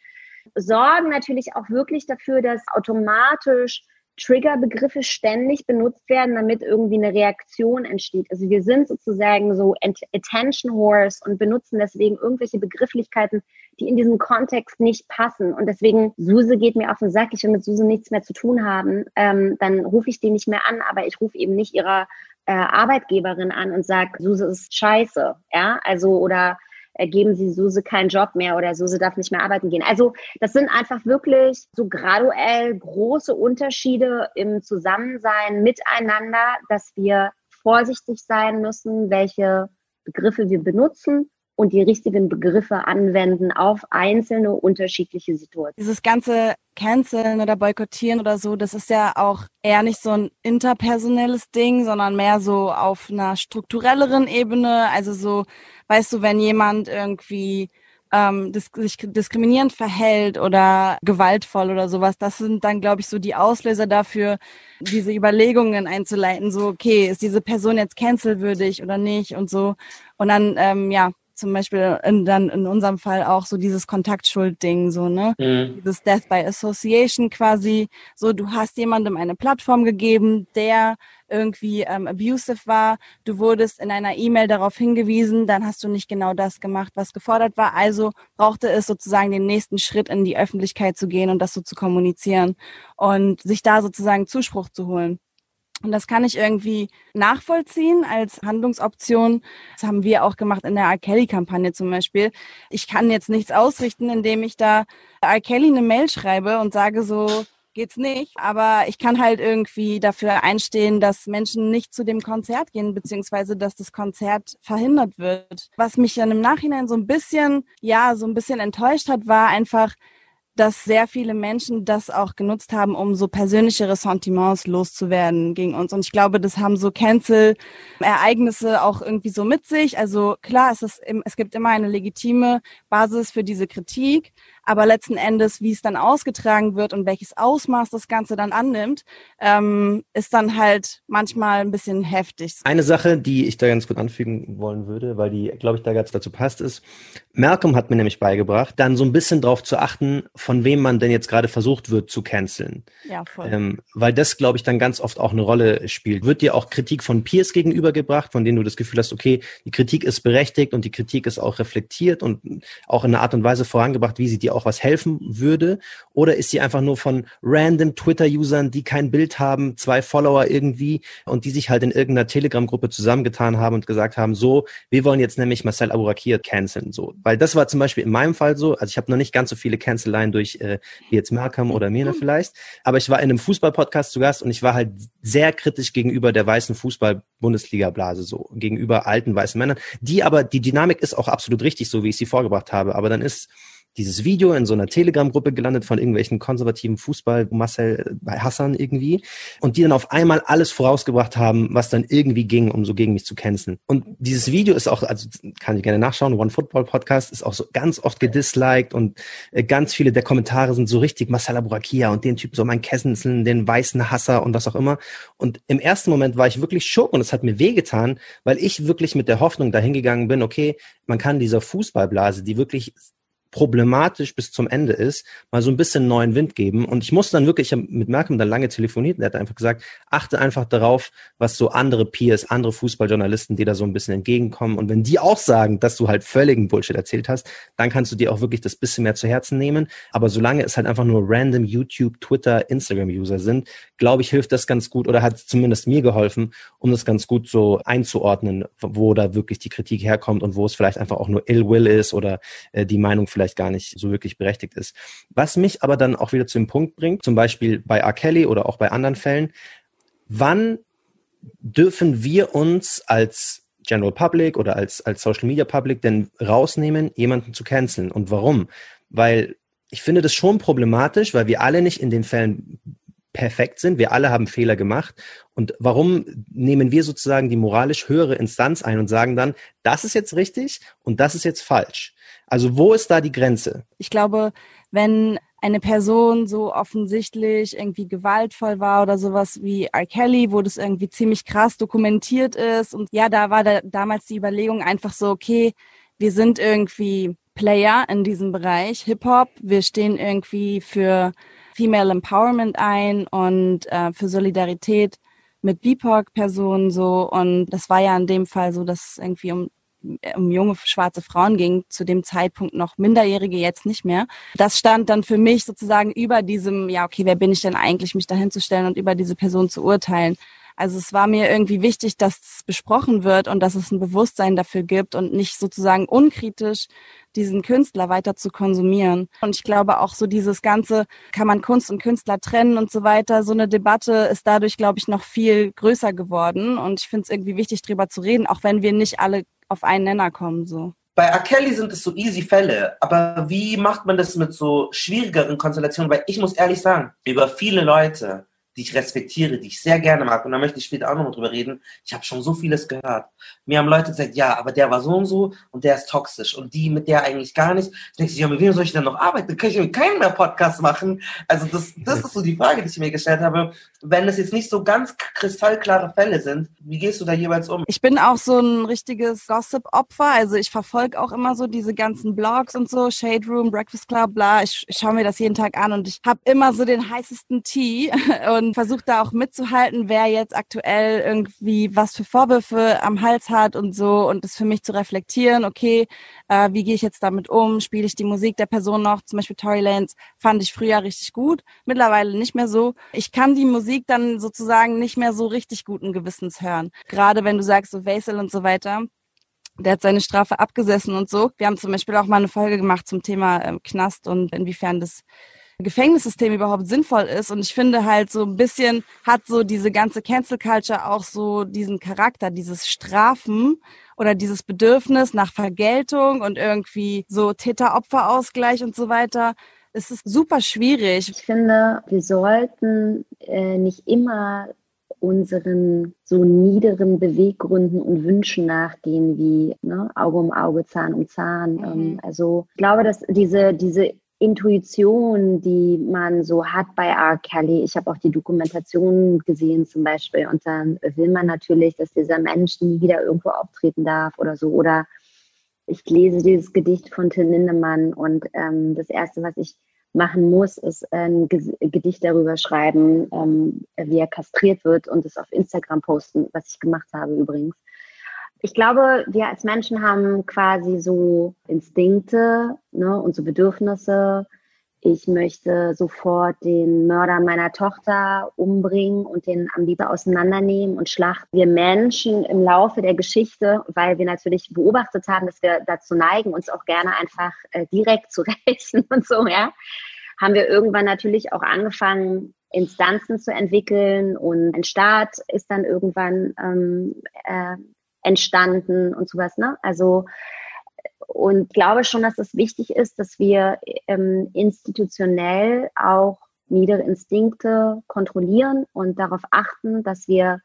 sorgen natürlich auch wirklich dafür, dass automatisch Triggerbegriffe ständig benutzt werden, damit irgendwie eine Reaktion entsteht. Also wir sind sozusagen so Attention Horse und benutzen deswegen irgendwelche Begrifflichkeiten, die in diesem Kontext nicht passen. Und deswegen, Suse geht mir auf den Sack, ich will mit Suse nichts mehr zu tun haben, ähm, dann rufe ich die nicht mehr an, aber ich rufe eben nicht ihrer äh, Arbeitgeberin an und sage, Suse ist scheiße. Ja, also oder geben Sie Suse keinen Job mehr oder Suse darf nicht mehr arbeiten gehen. Also das sind einfach wirklich so graduell große Unterschiede im Zusammensein miteinander, dass wir vorsichtig sein müssen, welche Begriffe wir benutzen und die richtigen Begriffe anwenden auf einzelne unterschiedliche Situationen. Dieses ganze Canceln oder Boykottieren oder so, das ist ja auch eher nicht so ein interpersonelles Ding, sondern mehr so auf einer strukturelleren Ebene. Also so, weißt du, wenn jemand irgendwie ähm, dis sich diskriminierend verhält oder gewaltvoll oder sowas, das sind dann, glaube ich, so die Auslöser dafür, diese Überlegungen einzuleiten, so, okay, ist diese Person jetzt cancelwürdig oder nicht und so. Und dann, ähm, ja, zum Beispiel in, dann in unserem Fall auch so dieses Kontaktschuld-Ding, so, ne? Mhm. Dieses Death by Association quasi. So, du hast jemandem eine Plattform gegeben, der irgendwie ähm, abusive war. Du wurdest in einer E-Mail darauf hingewiesen, dann hast du nicht genau das gemacht, was gefordert war. Also brauchte es sozusagen den nächsten Schritt in die Öffentlichkeit zu gehen und das so zu kommunizieren und sich da sozusagen Zuspruch zu holen. Und das kann ich irgendwie nachvollziehen als Handlungsoption. Das haben wir auch gemacht in der R. Kelly-Kampagne zum Beispiel. Ich kann jetzt nichts ausrichten, indem ich da R. Kelly eine Mail schreibe und sage so, geht's nicht. Aber ich kann halt irgendwie dafür einstehen, dass Menschen nicht zu dem Konzert gehen, beziehungsweise dass das Konzert verhindert wird. Was mich dann im Nachhinein so ein bisschen, ja, so ein bisschen enttäuscht hat, war einfach, dass sehr viele Menschen das auch genutzt haben, um so persönliche Ressentiments loszuwerden gegen uns. Und ich glaube, das haben so Cancel-Ereignisse auch irgendwie so mit sich. Also klar, es, ist, es gibt immer eine legitime Basis für diese Kritik, aber letzten Endes, wie es dann ausgetragen wird und welches Ausmaß das Ganze dann annimmt, ähm, ist dann halt manchmal ein bisschen heftig. Eine Sache, die ich da ganz gut anfügen wollen würde, weil die, glaube ich, da ganz dazu passt, ist, Malcolm hat mir nämlich beigebracht, dann so ein bisschen drauf zu achten, von wem man denn jetzt gerade versucht wird zu canceln. Ja, voll. Ähm, weil das, glaube ich, dann ganz oft auch eine Rolle spielt. Wird dir auch Kritik von Peers gegenübergebracht, von denen du das Gefühl hast, okay, die Kritik ist berechtigt und die Kritik ist auch reflektiert und auch in einer Art und Weise vorangebracht, wie sie dir auch was helfen würde? Oder ist sie einfach nur von random Twitter-Usern, die kein Bild haben, zwei Follower irgendwie und die sich halt in irgendeiner Telegram-Gruppe zusammengetan haben und gesagt haben, so, wir wollen jetzt nämlich Marcel Abourakir canceln, so. Weil das war zum Beispiel in meinem Fall so, also ich habe noch nicht ganz so viele Canceleien durch, äh, wie jetzt Malcolm oder Mirna mhm. vielleicht, aber ich war in einem Fußball-Podcast zu Gast und ich war halt sehr kritisch gegenüber der weißen Fußball-Bundesliga-Blase, so, gegenüber alten weißen Männern, die aber, die Dynamik ist auch absolut richtig, so wie ich sie vorgebracht habe, aber dann ist dieses Video in so einer Telegram-Gruppe gelandet von irgendwelchen konservativen Fußball, Marcel bei Hassan irgendwie, und die dann auf einmal alles vorausgebracht haben, was dann irgendwie ging, um so gegen mich zu canceln. Und dieses Video ist auch, also kann ich gerne nachschauen, One Football Podcast ist auch so ganz oft gedisliked und äh, ganz viele der Kommentare sind so richtig Marcel Aburakia und den Typen so mein Kessenseln, den weißen Hasser und was auch immer. Und im ersten Moment war ich wirklich schock und es hat mir wehgetan, weil ich wirklich mit der Hoffnung dahingegangen bin, okay, man kann dieser Fußballblase, die wirklich problematisch bis zum Ende ist, mal so ein bisschen neuen Wind geben. Und ich musste dann wirklich, ich habe mit Malcolm dann lange telefoniert und er hat einfach gesagt, achte einfach darauf, was so andere Peers, andere Fußballjournalisten dir da so ein bisschen entgegenkommen. Und wenn die auch sagen, dass du halt völligen Bullshit erzählt hast, dann kannst du dir auch wirklich das bisschen mehr zu Herzen nehmen. Aber solange es halt einfach nur random YouTube, Twitter, Instagram-User sind, glaube ich, hilft das ganz gut oder hat zumindest mir geholfen, um das ganz gut so einzuordnen, wo da wirklich die Kritik herkommt und wo es vielleicht einfach auch nur Ill Will ist oder äh, die Meinung vielleicht vielleicht gar nicht so wirklich berechtigt ist. Was mich aber dann auch wieder zu dem Punkt bringt, zum Beispiel bei R. Kelly oder auch bei anderen Fällen, wann dürfen wir uns als General Public oder als, als Social Media Public denn rausnehmen, jemanden zu canceln? Und warum? Weil ich finde das schon problematisch, weil wir alle nicht in den Fällen perfekt sind. Wir alle haben Fehler gemacht. Und warum nehmen wir sozusagen die moralisch höhere Instanz ein und sagen dann, das ist jetzt richtig und das ist jetzt falsch? Also wo ist da die Grenze? Ich glaube, wenn eine Person so offensichtlich irgendwie gewaltvoll war oder sowas wie R. Kelly, wo das irgendwie ziemlich krass dokumentiert ist. Und ja, da war da damals die Überlegung einfach so, okay, wir sind irgendwie Player in diesem Bereich, Hip-Hop, wir stehen irgendwie für Female Empowerment ein und äh, für Solidarität mit BIPOC-Personen so. Und das war ja in dem Fall so, dass irgendwie um um junge schwarze Frauen ging, zu dem Zeitpunkt noch Minderjährige, jetzt nicht mehr. Das stand dann für mich sozusagen über diesem, ja, okay, wer bin ich denn eigentlich, mich dahin zu stellen und über diese Person zu urteilen. Also es war mir irgendwie wichtig, dass es besprochen wird und dass es ein Bewusstsein dafür gibt und nicht sozusagen unkritisch diesen Künstler weiter zu konsumieren. Und ich glaube auch so dieses ganze, kann man Kunst und Künstler trennen und so weiter, so eine Debatte ist dadurch, glaube ich, noch viel größer geworden. Und ich finde es irgendwie wichtig, drüber zu reden, auch wenn wir nicht alle auf einen Nenner kommen. So. Bei R. Sind es so easy Fälle, aber wie macht man das mit so schwierigeren Konstellationen? Weil ich muss ehrlich sagen, über viele Leute die ich respektiere, die ich sehr gerne mag, und da möchte ich später auch nochmal drüber reden, ich habe schon so vieles gehört. Mir haben Leute gesagt, ja, aber der war so und so und der ist toxisch und die mit der eigentlich gar nicht. Ich denke, ja, mit wem soll ich denn noch arbeiten? Dann kann ich mit keinem mehr Podcast machen. Also das, das ist so die Frage, die ich mir gestellt habe. Wenn es jetzt nicht so ganz kristallklare Fälle sind, wie gehst du da jeweils um? Ich bin auch so ein richtiges Gossip-Opfer. Also ich verfolge auch immer so diese ganzen Blogs und so, Shade Room, Breakfast Club, bla. Ich, ich schaue mir das jeden Tag an und ich habe immer so den heißesten Tee und versuche da auch mitzuhalten, wer jetzt aktuell irgendwie was für Vorwürfe am Hals hat und so und das für mich zu reflektieren, okay, äh, wie gehe ich jetzt damit um? Spiele ich die Musik der Person noch? Zum Beispiel Tory Lanez fand ich früher richtig gut, mittlerweile nicht mehr so. Ich kann die Musik dann sozusagen nicht mehr so richtig guten Gewissens hören. Gerade wenn du sagst, so Vaisel und so weiter der hat seine Strafe abgesessen und so. Wir haben zum Beispiel auch mal eine Folge gemacht zum Thema äh, Knast und inwiefern das Gefängnissystem überhaupt sinnvoll ist. Und ich finde halt so ein bisschen hat so diese ganze Cancel Culture auch so diesen Charakter, dieses Strafen oder dieses Bedürfnis nach Vergeltung und irgendwie so Täter-Opfer-Ausgleich und so weiter. Es ist super schwierig. Ich finde, wir sollten äh, nicht immer unseren so niederen Beweggründen und Wünschen nachgehen, wie ne, Auge um Auge, Zahn um Zahn. Mhm. Ähm, also ich glaube, dass diese, diese Intuition, die man so hat bei R. Kelly. Ich habe auch die Dokumentation gesehen zum Beispiel und dann will man natürlich, dass dieser Mensch nie wieder irgendwo auftreten darf oder so. Oder ich lese dieses Gedicht von Till Lindemann und ähm, das Erste, was ich machen muss, ist ein Gedicht darüber schreiben, ähm, wie er kastriert wird und es auf Instagram posten, was ich gemacht habe übrigens. Ich glaube, wir als Menschen haben quasi so Instinkte ne, und so Bedürfnisse. Ich möchte sofort den Mörder meiner Tochter umbringen und den am liebsten auseinandernehmen und schlachten. Wir Menschen im Laufe der Geschichte, weil wir natürlich beobachtet haben, dass wir dazu neigen, uns auch gerne einfach äh, direkt zu rächen und so, ja, haben wir irgendwann natürlich auch angefangen, Instanzen zu entwickeln und ein Staat ist dann irgendwann ähm, äh, entstanden und sowas. Ne? Also und glaube schon, dass es wichtig ist, dass wir ähm, institutionell auch niedere Instinkte kontrollieren und darauf achten, dass wir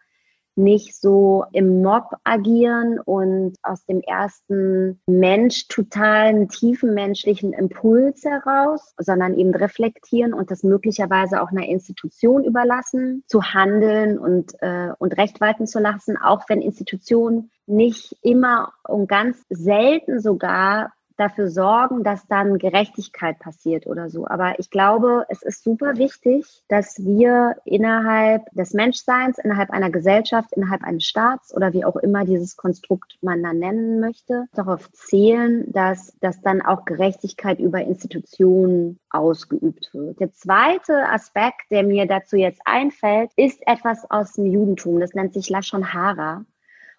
nicht so im Mob agieren und aus dem ersten Mensch totalen tiefen menschlichen Impuls heraus, sondern eben reflektieren und das möglicherweise auch einer Institution überlassen, zu handeln und, äh, und Recht walten zu lassen, auch wenn Institutionen nicht immer und ganz selten sogar dafür sorgen, dass dann Gerechtigkeit passiert oder so. Aber ich glaube, es ist super wichtig, dass wir innerhalb des Menschseins, innerhalb einer Gesellschaft, innerhalb eines Staats oder wie auch immer dieses Konstrukt man dann nennen möchte, darauf zählen, dass, dass dann auch Gerechtigkeit über Institutionen ausgeübt wird. Der zweite Aspekt, der mir dazu jetzt einfällt, ist etwas aus dem Judentum. Das nennt sich Lashon Hara.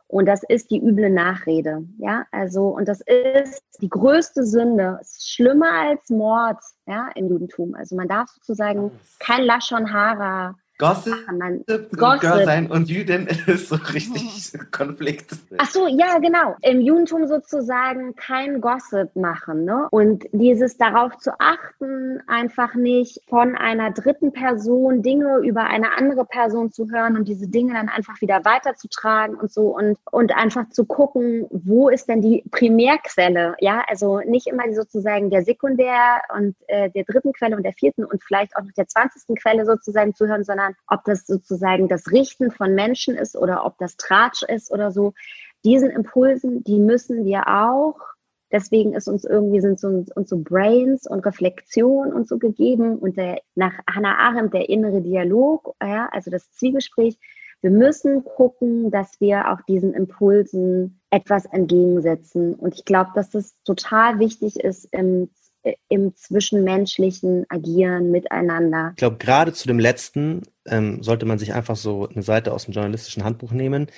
Und das ist die üble Nachrede. Ja, also, und das ist die größte Sünde. Es ist schlimmer als Mord, ja, im Judentum. Also, man darf sozusagen kein Lashon Hara Gossip, man, Gossip. Girl sein und Jüdin ist so richtig Konflikt. Ach so, ja, genau. Im Judentum sozusagen kein Gossip machen, ne? Und dieses darauf zu achten, einfach nicht von einer dritten Person Dinge über eine andere Person zu hören und diese Dinge dann einfach wieder weiterzutragen und so und, und einfach zu gucken, wo ist denn die Primärquelle? Ja, also nicht immer sozusagen der Sekundär und äh, der dritten Quelle und der vierten und vielleicht auch noch der zwanzigsten Quelle sozusagen zu hören, sondern ob das sozusagen das Richten von Menschen ist oder ob das Tratsch ist oder so. Diesen Impulsen, die müssen wir auch Deswegen ist uns irgendwie sind so, uns so Brains und Reflexion und so gegeben und der, nach Hannah Arendt der innere Dialog, ja, also das Zwiegespräch. Wir müssen gucken, dass wir auch diesen Impulsen etwas entgegensetzen. Und ich glaube, dass das total wichtig ist im im zwischenmenschlichen Agieren miteinander. Ich glaube, gerade zu dem letzten ähm, sollte man sich einfach so eine Seite aus dem journalistischen Handbuch nehmen.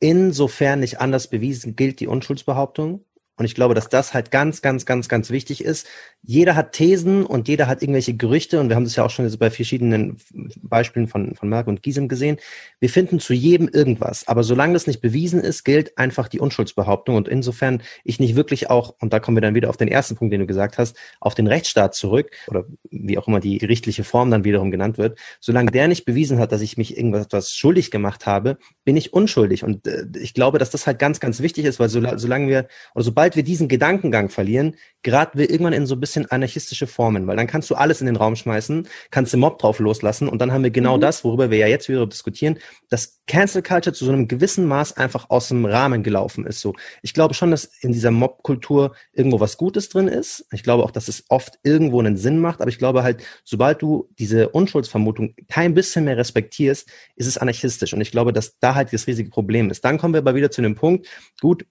Insofern nicht anders bewiesen gilt die Unschuldsbehauptung. Und ich glaube, dass das halt ganz, ganz, ganz, ganz wichtig ist. Jeder hat Thesen und jeder hat irgendwelche Gerüchte und wir haben das ja auch schon bei verschiedenen Beispielen von, von Merck und Giesem gesehen. Wir finden zu jedem irgendwas. Aber solange das nicht bewiesen ist, gilt einfach die Unschuldsbehauptung. Und insofern ich nicht wirklich auch, und da kommen wir dann wieder auf den ersten Punkt, den du gesagt hast, auf den Rechtsstaat zurück oder wie auch immer die richtige Form dann wiederum genannt wird. Solange der nicht bewiesen hat, dass ich mich irgendwas schuldig gemacht habe, bin ich unschuldig. Und äh, ich glaube, dass das halt ganz, ganz wichtig ist, weil so, solange wir, oder sobald sobald wir diesen Gedankengang verlieren, geraten wir irgendwann in so ein bisschen anarchistische Formen, weil dann kannst du alles in den Raum schmeißen, kannst den Mob drauf loslassen und dann haben wir genau mhm. das, worüber wir ja jetzt wieder diskutieren, dass Cancel Culture zu so einem gewissen Maß einfach aus dem Rahmen gelaufen ist. So, ich glaube schon, dass in dieser Mob-Kultur irgendwo was Gutes drin ist. Ich glaube auch, dass es oft irgendwo einen Sinn macht, aber ich glaube halt, sobald du diese Unschuldsvermutung kein bisschen mehr respektierst, ist es anarchistisch und ich glaube, dass da halt das riesige Problem ist. Dann kommen wir aber wieder zu dem Punkt, gut,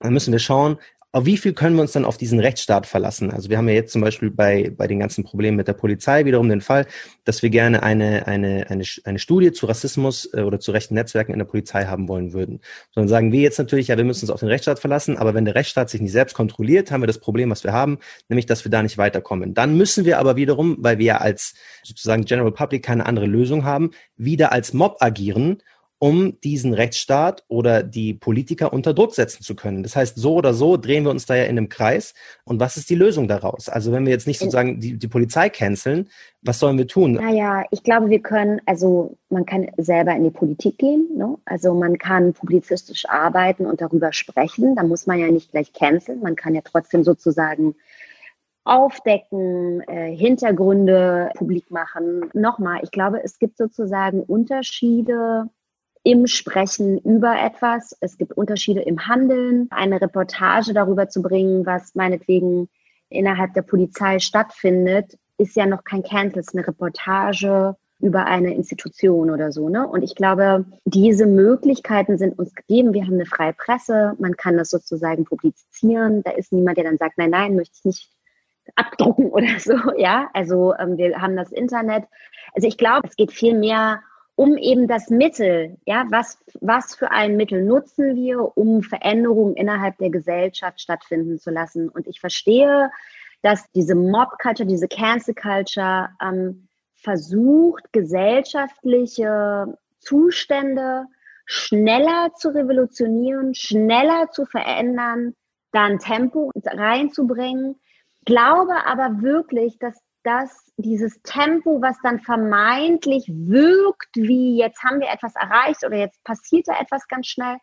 dann müssen wir schauen, auf wie viel können wir uns dann auf diesen Rechtsstaat verlassen? Also wir haben ja jetzt zum Beispiel bei, bei den ganzen Problemen mit der Polizei wiederum den Fall, dass wir gerne eine, eine, eine, eine Studie zu Rassismus äh, oder zu rechten Netzwerken in der Polizei haben wollen würden. Sondern sagen wir jetzt natürlich, ja, wir müssen uns auf den Rechtsstaat verlassen, aber wenn der Rechtsstaat sich nicht selbst kontrolliert, haben wir das Problem, was wir haben, nämlich, dass wir da nicht weiterkommen. Dann müssen wir aber wiederum, weil wir als sozusagen General Public keine andere Lösung haben, wieder als Mob agieren um diesen Rechtsstaat oder die Politiker unter Druck setzen zu können. Das heißt, so oder so drehen wir uns da ja in einem Kreis. Und was ist die Lösung daraus? Also wenn wir jetzt nicht sozusagen die, die Polizei canceln, was sollen wir tun? Naja, ich glaube, wir können, also man kann selber in die Politik gehen. Ne? Also man kann publizistisch arbeiten und darüber sprechen. Da muss man ja nicht gleich canceln. Man kann ja trotzdem sozusagen aufdecken, äh, Hintergründe publik machen. Nochmal, ich glaube, es gibt sozusagen Unterschiede im Sprechen über etwas. Es gibt Unterschiede im Handeln. Eine Reportage darüber zu bringen, was meinetwegen innerhalb der Polizei stattfindet, ist ja noch kein Cancel, es ist eine Reportage über eine Institution oder so. Ne? Und ich glaube, diese Möglichkeiten sind uns gegeben. Wir haben eine freie Presse, man kann das sozusagen publizieren. Da ist niemand, der dann sagt, nein, nein, möchte ich nicht abdrucken oder so. Ja, also ähm, wir haben das Internet. Also ich glaube, es geht viel mehr um eben das Mittel, ja, was, was für ein Mittel nutzen wir, um Veränderungen innerhalb der Gesellschaft stattfinden zu lassen. Und ich verstehe, dass diese Mob-Culture, diese Cancel-Culture ähm, versucht, gesellschaftliche Zustände schneller zu revolutionieren, schneller zu verändern, da ein Tempo reinzubringen. Glaube aber wirklich, dass das dieses Tempo, was dann vermeintlich wirkt, wie jetzt haben wir etwas erreicht oder jetzt passiert da etwas ganz schnell,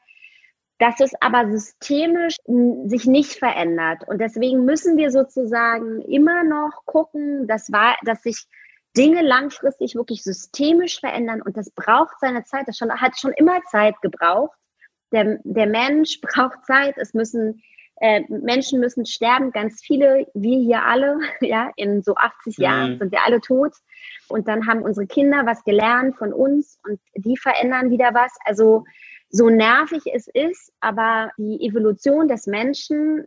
dass es aber systemisch sich nicht verändert. Und deswegen müssen wir sozusagen immer noch gucken, dass, war, dass sich Dinge langfristig wirklich systemisch verändern und das braucht seine Zeit. Das schon, hat schon immer Zeit gebraucht. Der, der Mensch braucht Zeit. Es müssen äh, Menschen müssen sterben, ganz viele, wir hier alle, ja, in so 80 mhm. Jahren sind wir alle tot. Und dann haben unsere Kinder was gelernt von uns und die verändern wieder was. Also so nervig es ist, aber die Evolution des Menschen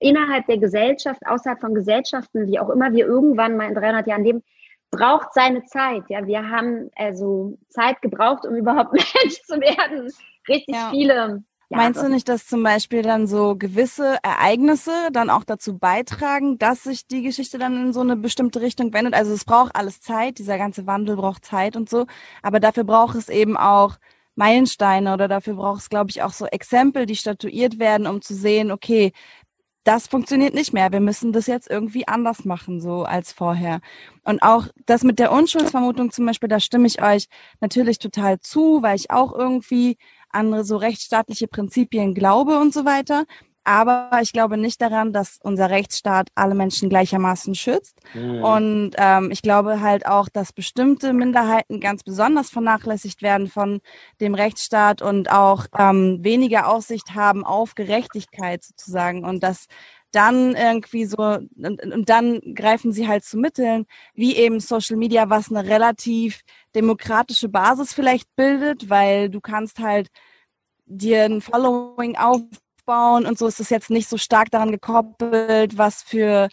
innerhalb der Gesellschaft, außerhalb von Gesellschaften, wie auch immer wir irgendwann mal in 300 Jahren leben, braucht seine Zeit. Ja, wir haben also Zeit gebraucht, um überhaupt Mensch zu werden. Richtig ja. viele ja, Meinst du nicht, dass zum Beispiel dann so gewisse Ereignisse dann auch dazu beitragen, dass sich die Geschichte dann in so eine bestimmte Richtung wendet? Also es braucht alles Zeit, dieser ganze Wandel braucht Zeit und so, aber dafür braucht es eben auch Meilensteine oder dafür braucht es, glaube ich, auch so Exempel, die statuiert werden, um zu sehen, okay, das funktioniert nicht mehr. Wir müssen das jetzt irgendwie anders machen, so als vorher. Und auch das mit der Unschuldsvermutung zum Beispiel, da stimme ich euch natürlich total zu, weil ich auch irgendwie andere so rechtsstaatliche Prinzipien glaube und so weiter. Aber ich glaube nicht daran, dass unser Rechtsstaat alle Menschen gleichermaßen schützt. Mhm. Und ähm, ich glaube halt auch, dass bestimmte Minderheiten ganz besonders vernachlässigt werden von dem Rechtsstaat und auch ähm, weniger Aussicht haben auf Gerechtigkeit sozusagen. Und dass dann irgendwie so, und, und dann greifen sie halt zu Mitteln, wie eben Social Media, was eine relativ demokratische Basis vielleicht bildet, weil du kannst halt dir ein Following aufbauen und so ist es jetzt nicht so stark daran gekoppelt, was für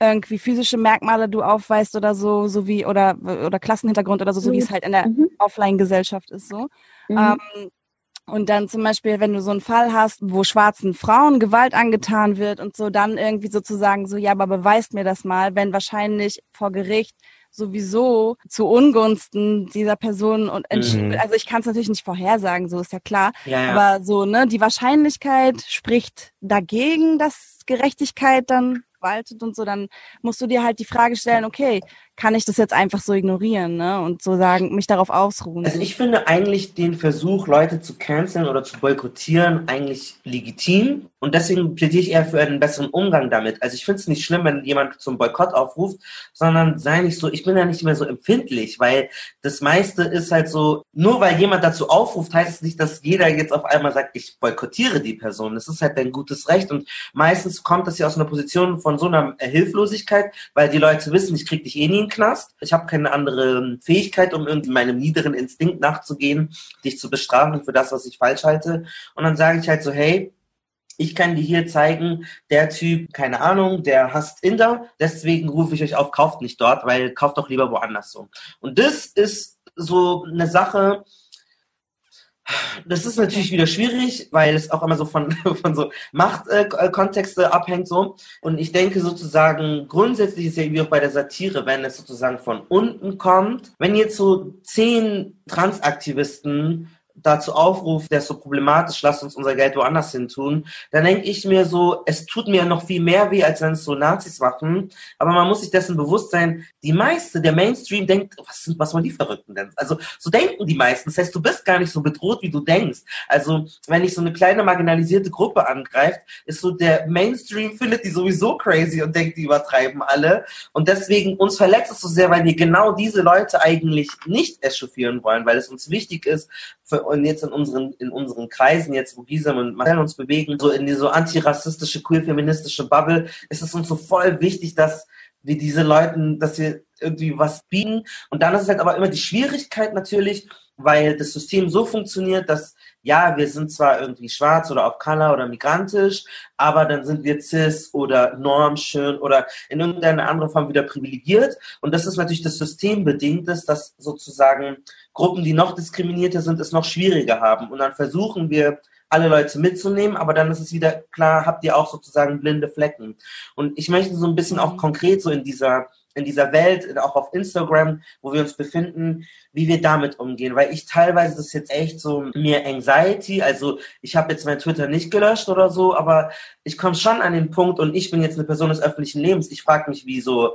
irgendwie physische Merkmale du aufweist oder so, so wie, oder, oder Klassenhintergrund oder so, so wie es halt in der mhm. Offline-Gesellschaft ist so. Mhm. Ähm, und dann zum Beispiel, wenn du so einen Fall hast, wo schwarzen Frauen Gewalt angetan wird und so, dann irgendwie sozusagen so, ja, aber beweist mir das mal, wenn wahrscheinlich vor Gericht sowieso zu Ungunsten dieser Person und mhm. also ich kann es natürlich nicht vorhersagen, so ist ja klar, ja, ja. aber so ne, die Wahrscheinlichkeit spricht dagegen, dass Gerechtigkeit dann waltet und so, dann musst du dir halt die Frage stellen, okay, kann ich das jetzt einfach so ignorieren ne? und so sagen, mich darauf ausruhen. Also ich finde eigentlich den Versuch, Leute zu canceln oder zu boykottieren, eigentlich legitim. Und deswegen plädiere ich eher für einen besseren Umgang damit. Also ich finde es nicht schlimm, wenn jemand zum Boykott aufruft, sondern sei nicht so, ich bin da nicht mehr so empfindlich, weil das meiste ist halt so, nur weil jemand dazu aufruft, heißt es nicht, dass jeder jetzt auf einmal sagt, ich boykottiere die Person. Das ist halt ein gutes Recht. Und meistens kommt das ja aus einer Position von so einer Hilflosigkeit, weil die Leute wissen, ich krieg dich eh nie Knast. Ich habe keine andere Fähigkeit, um irgendwie meinem niederen Instinkt nachzugehen, dich zu bestrafen für das, was ich falsch halte. Und dann sage ich halt so, hey, ich kann dir hier zeigen, der Typ, keine Ahnung, der hasst Inder, deswegen rufe ich euch auf, kauft nicht dort, weil kauft doch lieber woanders so. Und das ist so eine Sache, das ist natürlich wieder schwierig, weil es auch immer so von, von so Machtkontexte äh, abhängt so. Und ich denke sozusagen, grundsätzlich ist ja wie auch bei der Satire, wenn es sozusagen von unten kommt, wenn jetzt so zehn Transaktivisten dazu aufruft, der ist so problematisch, lasst uns unser Geld woanders hin tun, dann denke ich mir so, es tut mir noch viel mehr weh, als wenn es so Nazis machen. Aber man muss sich dessen bewusst sein, die meiste, der Mainstream denkt, was sind, was wollen die Verrückten denn? Also so denken die meisten. Das heißt, du bist gar nicht so bedroht, wie du denkst. Also wenn ich so eine kleine marginalisierte Gruppe angreift, ist so der Mainstream findet die sowieso crazy und denkt, die übertreiben alle. Und deswegen uns verletzt es so sehr, weil wir genau diese Leute eigentlich nicht echauffieren wollen, weil es uns wichtig ist, für, und jetzt in unseren, in unseren Kreisen, jetzt wo Gisem und Marcel uns bewegen, so in die so antirassistische, queer-feministische Bubble, ist es uns so voll wichtig, dass wir diese Leuten, dass wir irgendwie was bieten. Und dann ist es halt aber immer die Schwierigkeit natürlich, weil das System so funktioniert, dass ja, wir sind zwar irgendwie schwarz oder auf Color oder migrantisch, aber dann sind wir cis oder normschön oder in irgendeiner anderen Form wieder privilegiert. Und das ist natürlich das System bedingt ist, dass sozusagen Gruppen, die noch diskriminierter sind, es noch schwieriger haben. Und dann versuchen wir, alle Leute mitzunehmen, aber dann ist es wieder klar, habt ihr auch sozusagen blinde Flecken. Und ich möchte so ein bisschen auch konkret so in dieser in dieser Welt, auch auf Instagram, wo wir uns befinden, wie wir damit umgehen. Weil ich teilweise das jetzt echt so mir Anxiety, also ich habe jetzt mein Twitter nicht gelöscht oder so, aber ich komme schon an den Punkt und ich bin jetzt eine Person des öffentlichen Lebens. Ich frage mich, wie so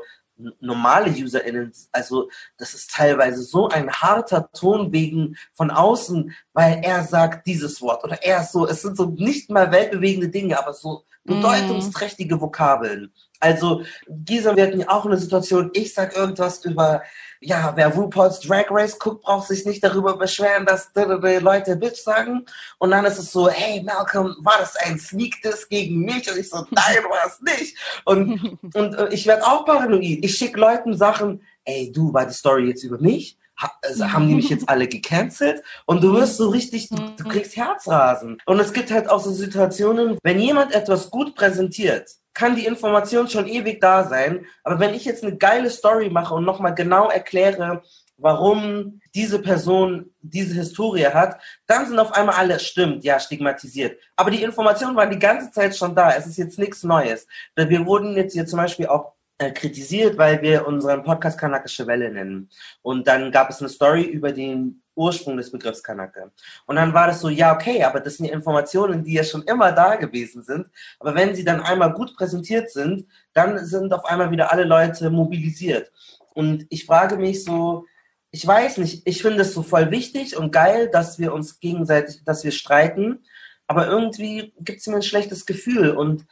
normale UserInnen, also das ist teilweise so ein harter Ton wegen von außen, weil er sagt dieses Wort oder er ist so, es sind so nicht mal weltbewegende Dinge, aber so. Bedeutungsträchtige Vokabeln. Also, Gisa, wir hatten ja auch eine Situation, ich sag irgendwas über, ja, wer RuPaul's Drag Race guckt, braucht sich nicht darüber beschweren, dass Leute Bitch sagen. Und dann ist es so, hey, Malcolm, war das ein Sneak Diss gegen mich? Und ich so, nein, war es nicht. Und, und äh, ich werde auch paranoid. Ich schicke Leuten Sachen, ey, du, war die Story jetzt über mich? Also haben die mich jetzt alle gecancelt und du wirst so richtig, du, du kriegst Herzrasen. Und es gibt halt auch so Situationen, wenn jemand etwas gut präsentiert, kann die Information schon ewig da sein. Aber wenn ich jetzt eine geile Story mache und nochmal genau erkläre, warum diese Person diese Historie hat, dann sind auf einmal alle, stimmt, ja, stigmatisiert. Aber die Informationen waren die ganze Zeit schon da. Es ist jetzt nichts Neues. Wir wurden jetzt hier zum Beispiel auch äh, kritisiert, weil wir unseren Podcast Kanakische Welle nennen. Und dann gab es eine Story über den Ursprung des Begriffs Kanake. Und dann war das so, ja, okay, aber das sind ja Informationen, die ja schon immer da gewesen sind. Aber wenn sie dann einmal gut präsentiert sind, dann sind auf einmal wieder alle Leute mobilisiert. Und ich frage mich so, ich weiß nicht, ich finde es so voll wichtig und geil, dass wir uns gegenseitig, dass wir streiten, aber irgendwie gibt es mir ein schlechtes Gefühl und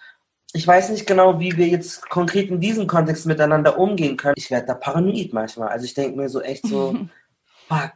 ich weiß nicht genau, wie wir jetzt konkret in diesem Kontext miteinander umgehen können. Ich werde da paranoid manchmal. Also ich denke mir so echt so, fuck,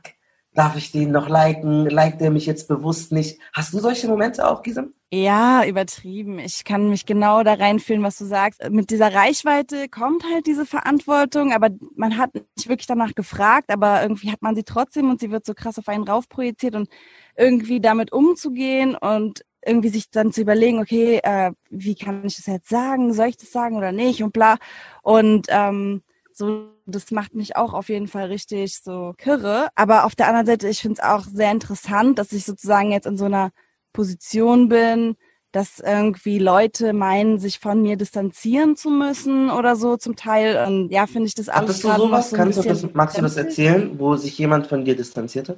darf ich den noch liken? Liked der mich jetzt bewusst nicht? Hast du solche Momente auch, Gisem? Ja, übertrieben. Ich kann mich genau da reinfühlen, was du sagst. Mit dieser Reichweite kommt halt diese Verantwortung, aber man hat nicht wirklich danach gefragt, aber irgendwie hat man sie trotzdem und sie wird so krass auf einen raufprojiziert und irgendwie damit umzugehen und irgendwie sich dann zu überlegen, okay, äh, wie kann ich das jetzt sagen? Soll ich das sagen oder nicht? Und bla. Und ähm, so, das macht mich auch auf jeden Fall richtig so kirre. Aber auf der anderen Seite, ich finde es auch sehr interessant, dass ich sozusagen jetzt in so einer Position bin, dass irgendwie Leute meinen, sich von mir distanzieren zu müssen oder so zum Teil. Und ja, finde ich das alles. Hattest du sowas? So Kannst du das, magst du das erzählen, wo sich jemand von dir distanziert hat?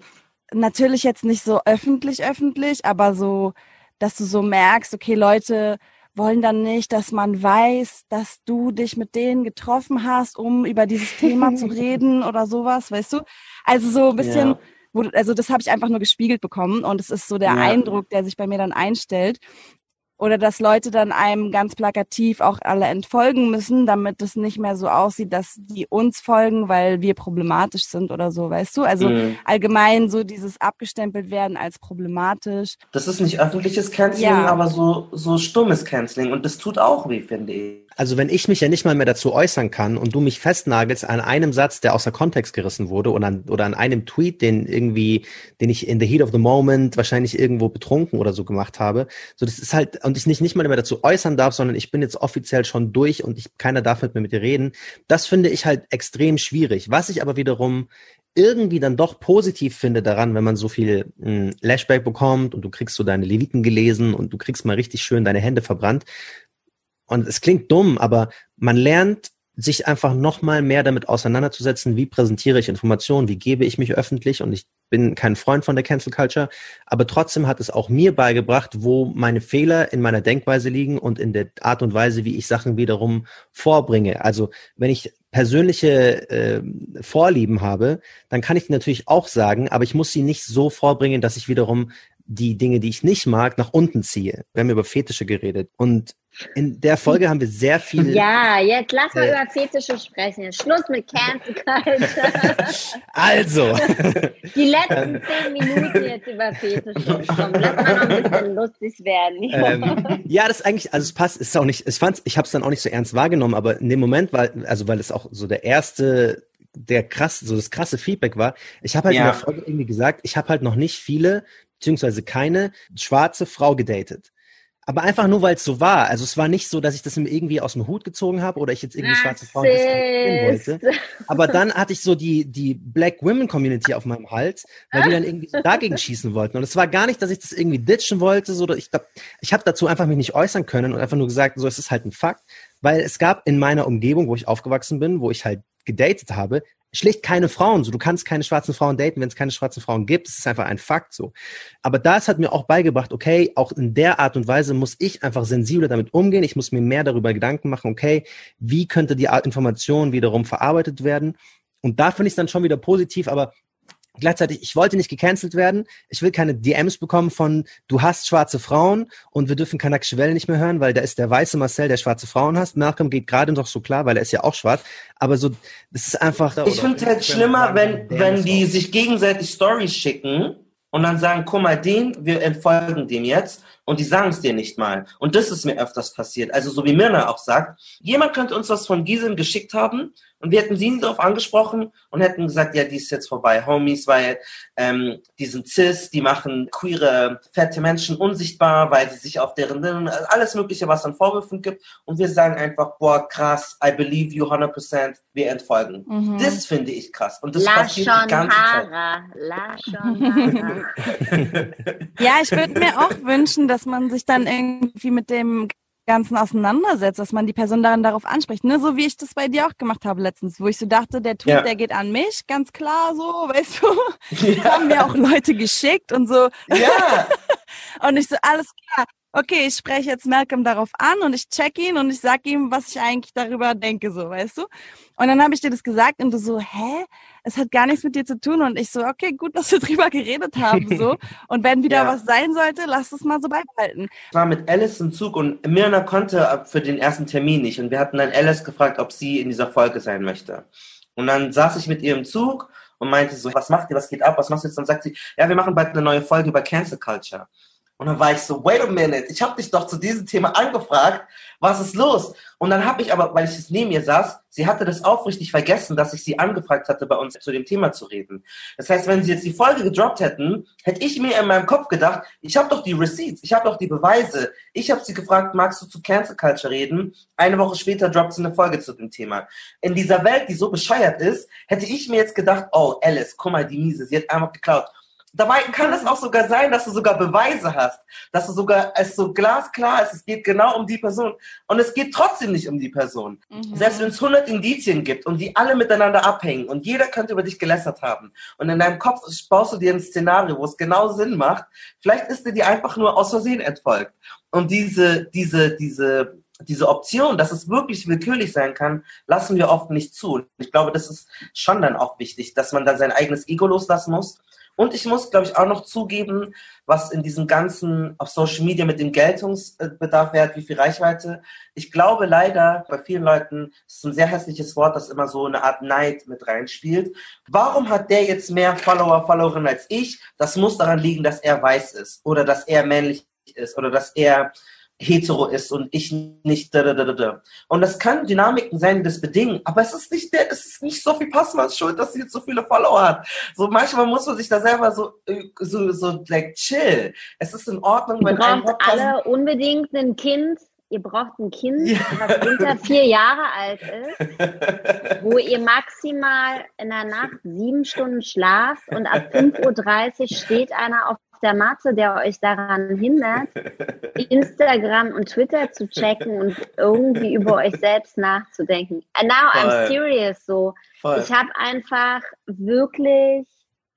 Natürlich jetzt nicht so öffentlich, öffentlich, aber so, dass du so merkst, okay, Leute wollen dann nicht, dass man weiß, dass du dich mit denen getroffen hast, um über dieses Thema zu reden oder sowas, weißt du? Also so ein bisschen, ja. wo, also das habe ich einfach nur gespiegelt bekommen und es ist so der ja. Eindruck, der sich bei mir dann einstellt oder dass Leute dann einem ganz plakativ auch alle entfolgen müssen, damit es nicht mehr so aussieht, dass die uns folgen, weil wir problematisch sind oder so, weißt du? Also mhm. allgemein so dieses abgestempelt werden als problematisch. Das ist nicht öffentliches Canceling, ja. aber so, so stummes Canceling und das tut auch weh, finde ich. Also wenn ich mich ja nicht mal mehr dazu äußern kann und du mich festnagelst an einem Satz, der außer Kontext gerissen wurde oder an, oder an einem Tweet, den irgendwie, den ich in the heat of the moment wahrscheinlich irgendwo betrunken oder so gemacht habe, so das ist halt und ich nicht nicht mal mehr dazu äußern darf, sondern ich bin jetzt offiziell schon durch und ich keiner darf mit mir mit dir reden. Das finde ich halt extrem schwierig. Was ich aber wiederum irgendwie dann doch positiv finde daran, wenn man so viel mh, hm, Lashback bekommt und du kriegst so deine Leviten gelesen und du kriegst mal richtig schön deine Hände verbrannt, und es klingt dumm, aber man lernt sich einfach noch mal mehr damit auseinanderzusetzen, wie präsentiere ich Informationen, wie gebe ich mich öffentlich und ich bin kein Freund von der Cancel Culture, aber trotzdem hat es auch mir beigebracht, wo meine Fehler in meiner Denkweise liegen und in der Art und Weise, wie ich Sachen wiederum vorbringe. Also wenn ich persönliche äh, Vorlieben habe, dann kann ich die natürlich auch sagen, aber ich muss sie nicht so vorbringen, dass ich wiederum die Dinge, die ich nicht mag, nach unten ziehe. Wir haben über Fetische geredet und in der Folge haben wir sehr viel. Ja, jetzt lass mal äh, über Fetische sprechen. Schluss mit Cancel Culture. also. Die letzten ähm. zehn Minuten jetzt über Fetische. Komm, lass mal noch ein bisschen lustig werden. Ähm, ja, das eigentlich, also es passt, ist auch nicht, es fand, ich habe es dann auch nicht so ernst wahrgenommen, aber in dem Moment, weil, also weil es auch so der erste der krass, so das krasse Feedback war. Ich habe halt ja. in der Folge irgendwie gesagt, ich habe halt noch nicht viele beziehungsweise keine schwarze Frau gedatet. Aber einfach nur, weil es so war. Also es war nicht so, dass ich das irgendwie aus dem Hut gezogen habe oder ich jetzt irgendwie schwarze Frauen wollte. Aber dann hatte ich so die, die Black Women Community auf meinem Hals, weil die dann irgendwie so dagegen schießen wollten. Und es war gar nicht, dass ich das irgendwie ditchen wollte. So, ich ich habe dazu einfach mich nicht äußern können und einfach nur gesagt, so es ist halt ein Fakt. weil es gab in meiner Umgebung, wo ich aufgewachsen bin, wo ich halt gedatet habe, schlicht keine Frauen. So, du kannst keine schwarzen Frauen daten, wenn es keine schwarzen Frauen gibt. Das ist einfach ein Fakt so. Aber das hat mir auch beigebracht, okay, auch in der Art und Weise muss ich einfach sensibler damit umgehen. Ich muss mir mehr darüber Gedanken machen, okay, wie könnte die Art Information wiederum verarbeitet werden? Und da finde ich es dann schon wieder positiv, aber gleichzeitig, ich wollte nicht gecancelt werden. Ich will keine DMs bekommen von, du hast schwarze Frauen und wir dürfen Kanakische Welle nicht mehr hören, weil da ist der weiße Marcel, der schwarze Frauen hast. Malcolm geht gerade noch so klar, weil er ist ja auch schwarz. Aber so, das ist einfach. Ich finde es halt schlimmer, wenn, wenn die sich gegenseitig Stories schicken und dann sagen, guck mal, den, wir entfolgen dem jetzt und die sagen es dir nicht mal. Und das ist mir öfters passiert. Also so wie Mirna auch sagt, jemand könnte uns was von Gisem geschickt haben und wir hätten sie darauf angesprochen und hätten gesagt, ja, die ist jetzt vorbei, Homies, weil ähm, die sind cis, die machen queere, fette Menschen unsichtbar, weil sie sich auf deren, alles mögliche, was an Vorwürfen gibt. Und wir sagen einfach, boah, krass, I believe you 100%, wir entfolgen. Mhm. Das finde ich krass. Und das La passiert die ganze Hara. Zeit. La ja, ich würde mir auch wünschen, dass man sich dann irgendwie mit dem Ganzen auseinandersetzt, dass man die Person daran darauf anspricht, ne? So wie ich das bei dir auch gemacht habe letztens, wo ich so dachte, der Tweet, ja. der geht an mich, ganz klar so, weißt du. Ja. haben mir auch Leute geschickt und so. Ja. und ich so, alles klar. Okay, ich spreche jetzt Malcolm darauf an und ich check ihn und ich sag ihm, was ich eigentlich darüber denke, so, weißt du? Und dann habe ich dir das gesagt und du so, hä? Es hat gar nichts mit dir zu tun. Und ich so, okay, gut, dass wir drüber geredet haben. so. Und wenn wieder ja. was sein sollte, lass es mal so beibehalten. Ich war mit Alice im Zug und Mirna konnte für den ersten Termin nicht. Und wir hatten dann Alice gefragt, ob sie in dieser Folge sein möchte. Und dann saß ich mit ihr im Zug und meinte so, was macht ihr, was geht ab, was machst du jetzt? Dann sagt sie, ja, wir machen bald eine neue Folge über Cancel Culture. Und dann war ich so, wait a minute, ich habe dich doch zu diesem Thema angefragt, was ist los? Und dann habe ich aber, weil ich es neben ihr saß, sie hatte das aufrichtig vergessen, dass ich sie angefragt hatte, bei uns zu dem Thema zu reden. Das heißt, wenn sie jetzt die Folge gedroppt hätten, hätte ich mir in meinem Kopf gedacht, ich habe doch die Receipts, ich habe doch die Beweise. Ich habe sie gefragt, magst du zu Cancel Culture reden? Eine Woche später droppt sie eine Folge zu dem Thema. In dieser Welt, die so bescheuert ist, hätte ich mir jetzt gedacht, oh, Alice, guck mal, die Miese, sie hat einfach geklaut. Dabei kann es auch sogar sein, dass du sogar Beweise hast, dass du sogar es so glasklar ist, es geht genau um die Person und es geht trotzdem nicht um die Person. Mhm. Selbst wenn es 100 Indizien gibt und die alle miteinander abhängen und jeder könnte über dich gelästert haben und in deinem Kopf baust du dir ein Szenario, wo es genau Sinn macht, vielleicht ist dir die einfach nur aus Versehen entfolgt. Und diese, diese, diese, diese Option, dass es wirklich willkürlich sein kann, lassen wir oft nicht zu. Ich glaube, das ist schon dann auch wichtig, dass man da sein eigenes Ego loslassen muss und ich muss, glaube ich, auch noch zugeben, was in diesem ganzen auf Social Media mit dem Geltungsbedarf wert, wie viel Reichweite. Ich glaube leider, bei vielen Leuten ist es ein sehr hässliches Wort, das immer so eine Art Neid mit reinspielt. Warum hat der jetzt mehr Follower, Followerinnen als ich? Das muss daran liegen, dass er weiß ist oder dass er männlich ist oder dass er hetero ist und ich nicht. Da, da, da, da. Und das kann Dynamiken sein, die das bedingen, aber es ist nicht der, es ist nicht so viel Passmanns schuld, dass sie jetzt so viele Follower hat. So manchmal muss man sich da selber so, so, so like chill. Es ist in Ordnung, wenn ein Podcast alle unbedingt ein Kind ihr braucht ein Kind, ja. unter vier Jahre alt ist, wo ihr maximal in der Nacht sieben Stunden schlaft und ab 5.30 Uhr steht einer auf der Matte, der euch daran hindert, Instagram und Twitter zu checken und irgendwie über euch selbst nachzudenken. And now Voll. I'm serious. So, Voll. ich habe einfach wirklich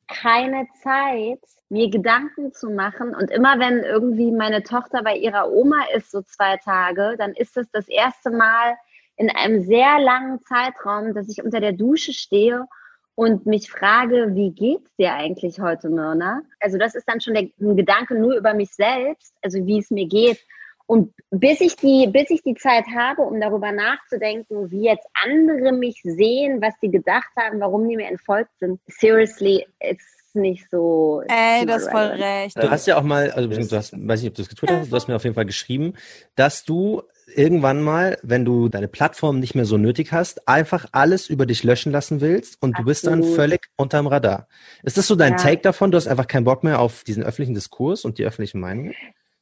keine Zeit, mir Gedanken zu machen. Und immer wenn irgendwie meine Tochter bei ihrer Oma ist, so zwei Tage, dann ist es das erste Mal in einem sehr langen Zeitraum, dass ich unter der Dusche stehe und mich frage, wie geht's dir eigentlich heute, Myrna? Also das ist dann schon der, ein Gedanke nur über mich selbst, also wie es mir geht. Und bis ich die, bis ich die Zeit habe, um darüber nachzudenken, wie jetzt andere mich sehen, was sie gedacht haben, warum die mir entfolgt sind, seriously, it's nicht so. Ey, das ist voll recht. Du hast ja auch mal, also du hast, weiß nicht, ob du das getwittert hast, du hast mir auf jeden Fall geschrieben, dass du irgendwann mal, wenn du deine Plattform nicht mehr so nötig hast, einfach alles über dich löschen lassen willst und Absolut. du bist dann völlig unterm Radar. Ist das so dein ja. Take davon? Du hast einfach keinen Bock mehr auf diesen öffentlichen Diskurs und die öffentlichen Meinungen?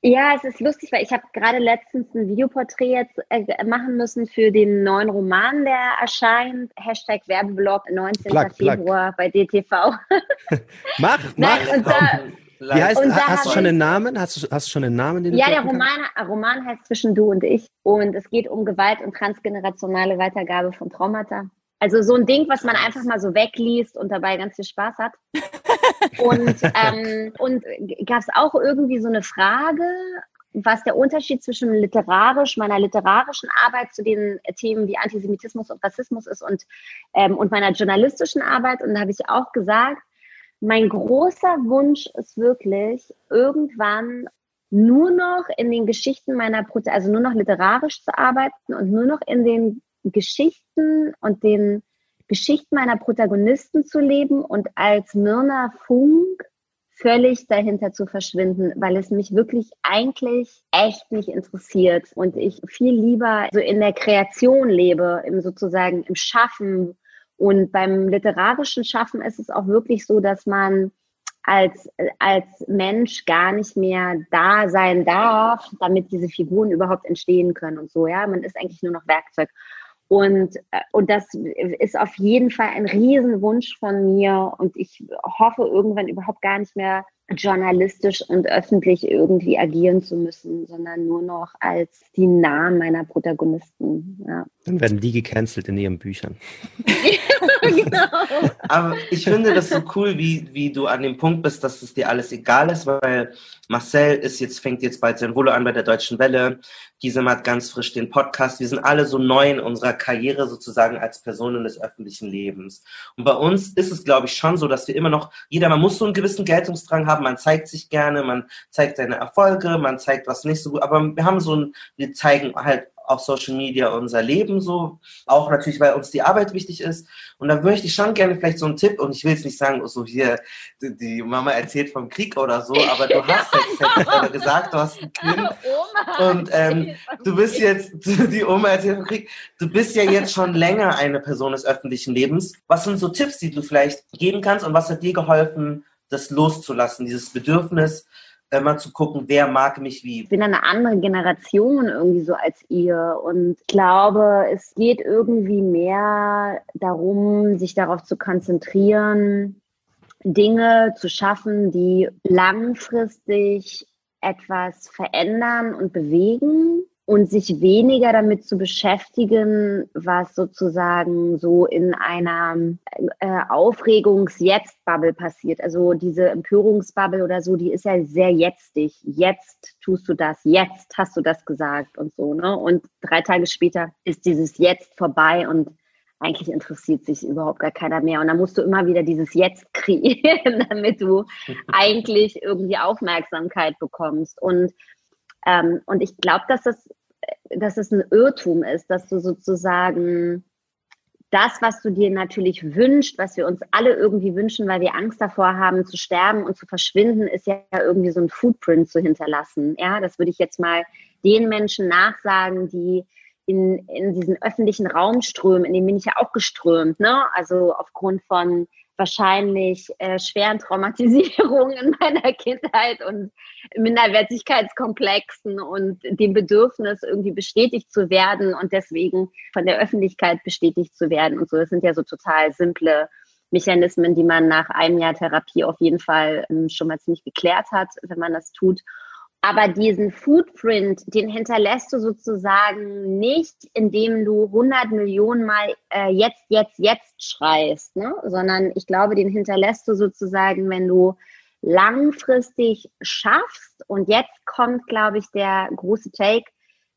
Ja, es ist lustig, weil ich habe gerade letztens ein Videoporträt jetzt äh, machen müssen für den neuen Roman, der erscheint. Hashtag Werbeblog 19. Plug, Februar plug. bei DTV. mach, mach. Nein, Wie heißt, hast du schon einen Namen? Hast du, hast du schon einen Namen? Den du Ja, der droppen kannst? Roman, Roman heißt Zwischen du und ich und es geht um Gewalt und transgenerationale Weitergabe von Traumata. Also so ein Ding, was man einfach mal so wegliest und dabei ganz viel Spaß hat. Und, ähm, und gab es auch irgendwie so eine Frage, was der Unterschied zwischen literarisch, meiner literarischen Arbeit zu den Themen wie Antisemitismus und Rassismus ist und, ähm, und meiner journalistischen Arbeit. Und da habe ich auch gesagt, mein großer Wunsch ist wirklich, irgendwann nur noch in den Geschichten meiner, Prota also nur noch literarisch zu arbeiten und nur noch in den Geschichten und den Geschichten meiner Protagonisten zu leben und als Myrna Funk völlig dahinter zu verschwinden, weil es mich wirklich eigentlich echt nicht interessiert und ich viel lieber so in der Kreation lebe, im sozusagen im Schaffen. Und beim literarischen Schaffen ist es auch wirklich so, dass man als, als Mensch gar nicht mehr da sein darf, damit diese Figuren überhaupt entstehen können und so, ja. Man ist eigentlich nur noch Werkzeug. Und, äh, und das ist auf jeden Fall ein Riesenwunsch von mir. Und ich hoffe, irgendwann überhaupt gar nicht mehr journalistisch und öffentlich irgendwie agieren zu müssen, sondern nur noch als die Namen meiner Protagonisten. Ja. Dann werden die gecancelt in ihren Büchern. genau. Aber ich finde das so cool, wie, wie du an dem Punkt bist, dass es dir alles egal ist, weil Marcel ist jetzt, fängt jetzt bald sein Volo an bei der Deutschen Welle. Gisem hat ganz frisch den Podcast. Wir sind alle so neu in unserer Karriere sozusagen als Personen des öffentlichen Lebens. Und bei uns ist es, glaube ich, schon so, dass wir immer noch, jeder, man muss so einen gewissen Geltungsdrang haben, man zeigt sich gerne, man zeigt seine Erfolge, man zeigt was nicht so gut, aber wir haben so ein, wir zeigen halt auf Social Media unser Leben so, auch natürlich, weil uns die Arbeit wichtig ist. Und da möchte ich schon gerne vielleicht so einen Tipp, und ich will jetzt nicht sagen, so hier, die, Mama erzählt vom Krieg oder so, aber du hast jetzt, jetzt gesagt, du hast ein Kind und ähm, du bist jetzt, die Oma erzählt vom Krieg, du bist ja jetzt schon länger eine Person des öffentlichen Lebens. Was sind so Tipps, die du vielleicht geben kannst und was hat dir geholfen, das loszulassen, dieses Bedürfnis, mal zu gucken, wer mag mich wie? ich bin eine andere Generation irgendwie so als ihr und glaube, es geht irgendwie mehr darum, sich darauf zu konzentrieren, Dinge zu schaffen, die langfristig etwas verändern und bewegen und sich weniger damit zu beschäftigen, was sozusagen so in einer äh, Aufregungs-Jetzt-Bubble passiert. Also diese Empörungsbubble oder so, die ist ja sehr jetztig. Jetzt tust du das, jetzt hast du das gesagt und so. Ne? Und drei Tage später ist dieses Jetzt vorbei und eigentlich interessiert sich überhaupt gar keiner mehr. Und dann musst du immer wieder dieses Jetzt kreieren, damit du eigentlich irgendwie Aufmerksamkeit bekommst. Und, ähm, und ich glaube, dass das, dass es ein Irrtum ist, dass du sozusagen das, was du dir natürlich wünschst, was wir uns alle irgendwie wünschen, weil wir Angst davor haben zu sterben und zu verschwinden, ist ja irgendwie so ein Footprint zu hinterlassen. Ja, das würde ich jetzt mal den Menschen nachsagen, die in, in diesen öffentlichen Raum strömen, in den bin ich ja auch geströmt, ne? Also aufgrund von wahrscheinlich äh, schweren Traumatisierungen in meiner Kindheit und Minderwertigkeitskomplexen und dem Bedürfnis, irgendwie bestätigt zu werden und deswegen von der Öffentlichkeit bestätigt zu werden und so. Das sind ja so total simple Mechanismen, die man nach einem Jahr Therapie auf jeden Fall ähm, schon mal ziemlich geklärt hat, wenn man das tut. Aber diesen Footprint, den hinterlässt du sozusagen nicht, indem du 100 Millionen Mal äh, jetzt, jetzt, jetzt schreist, ne? sondern ich glaube, den hinterlässt du sozusagen, wenn du langfristig schaffst. Und jetzt kommt, glaube ich, der große Take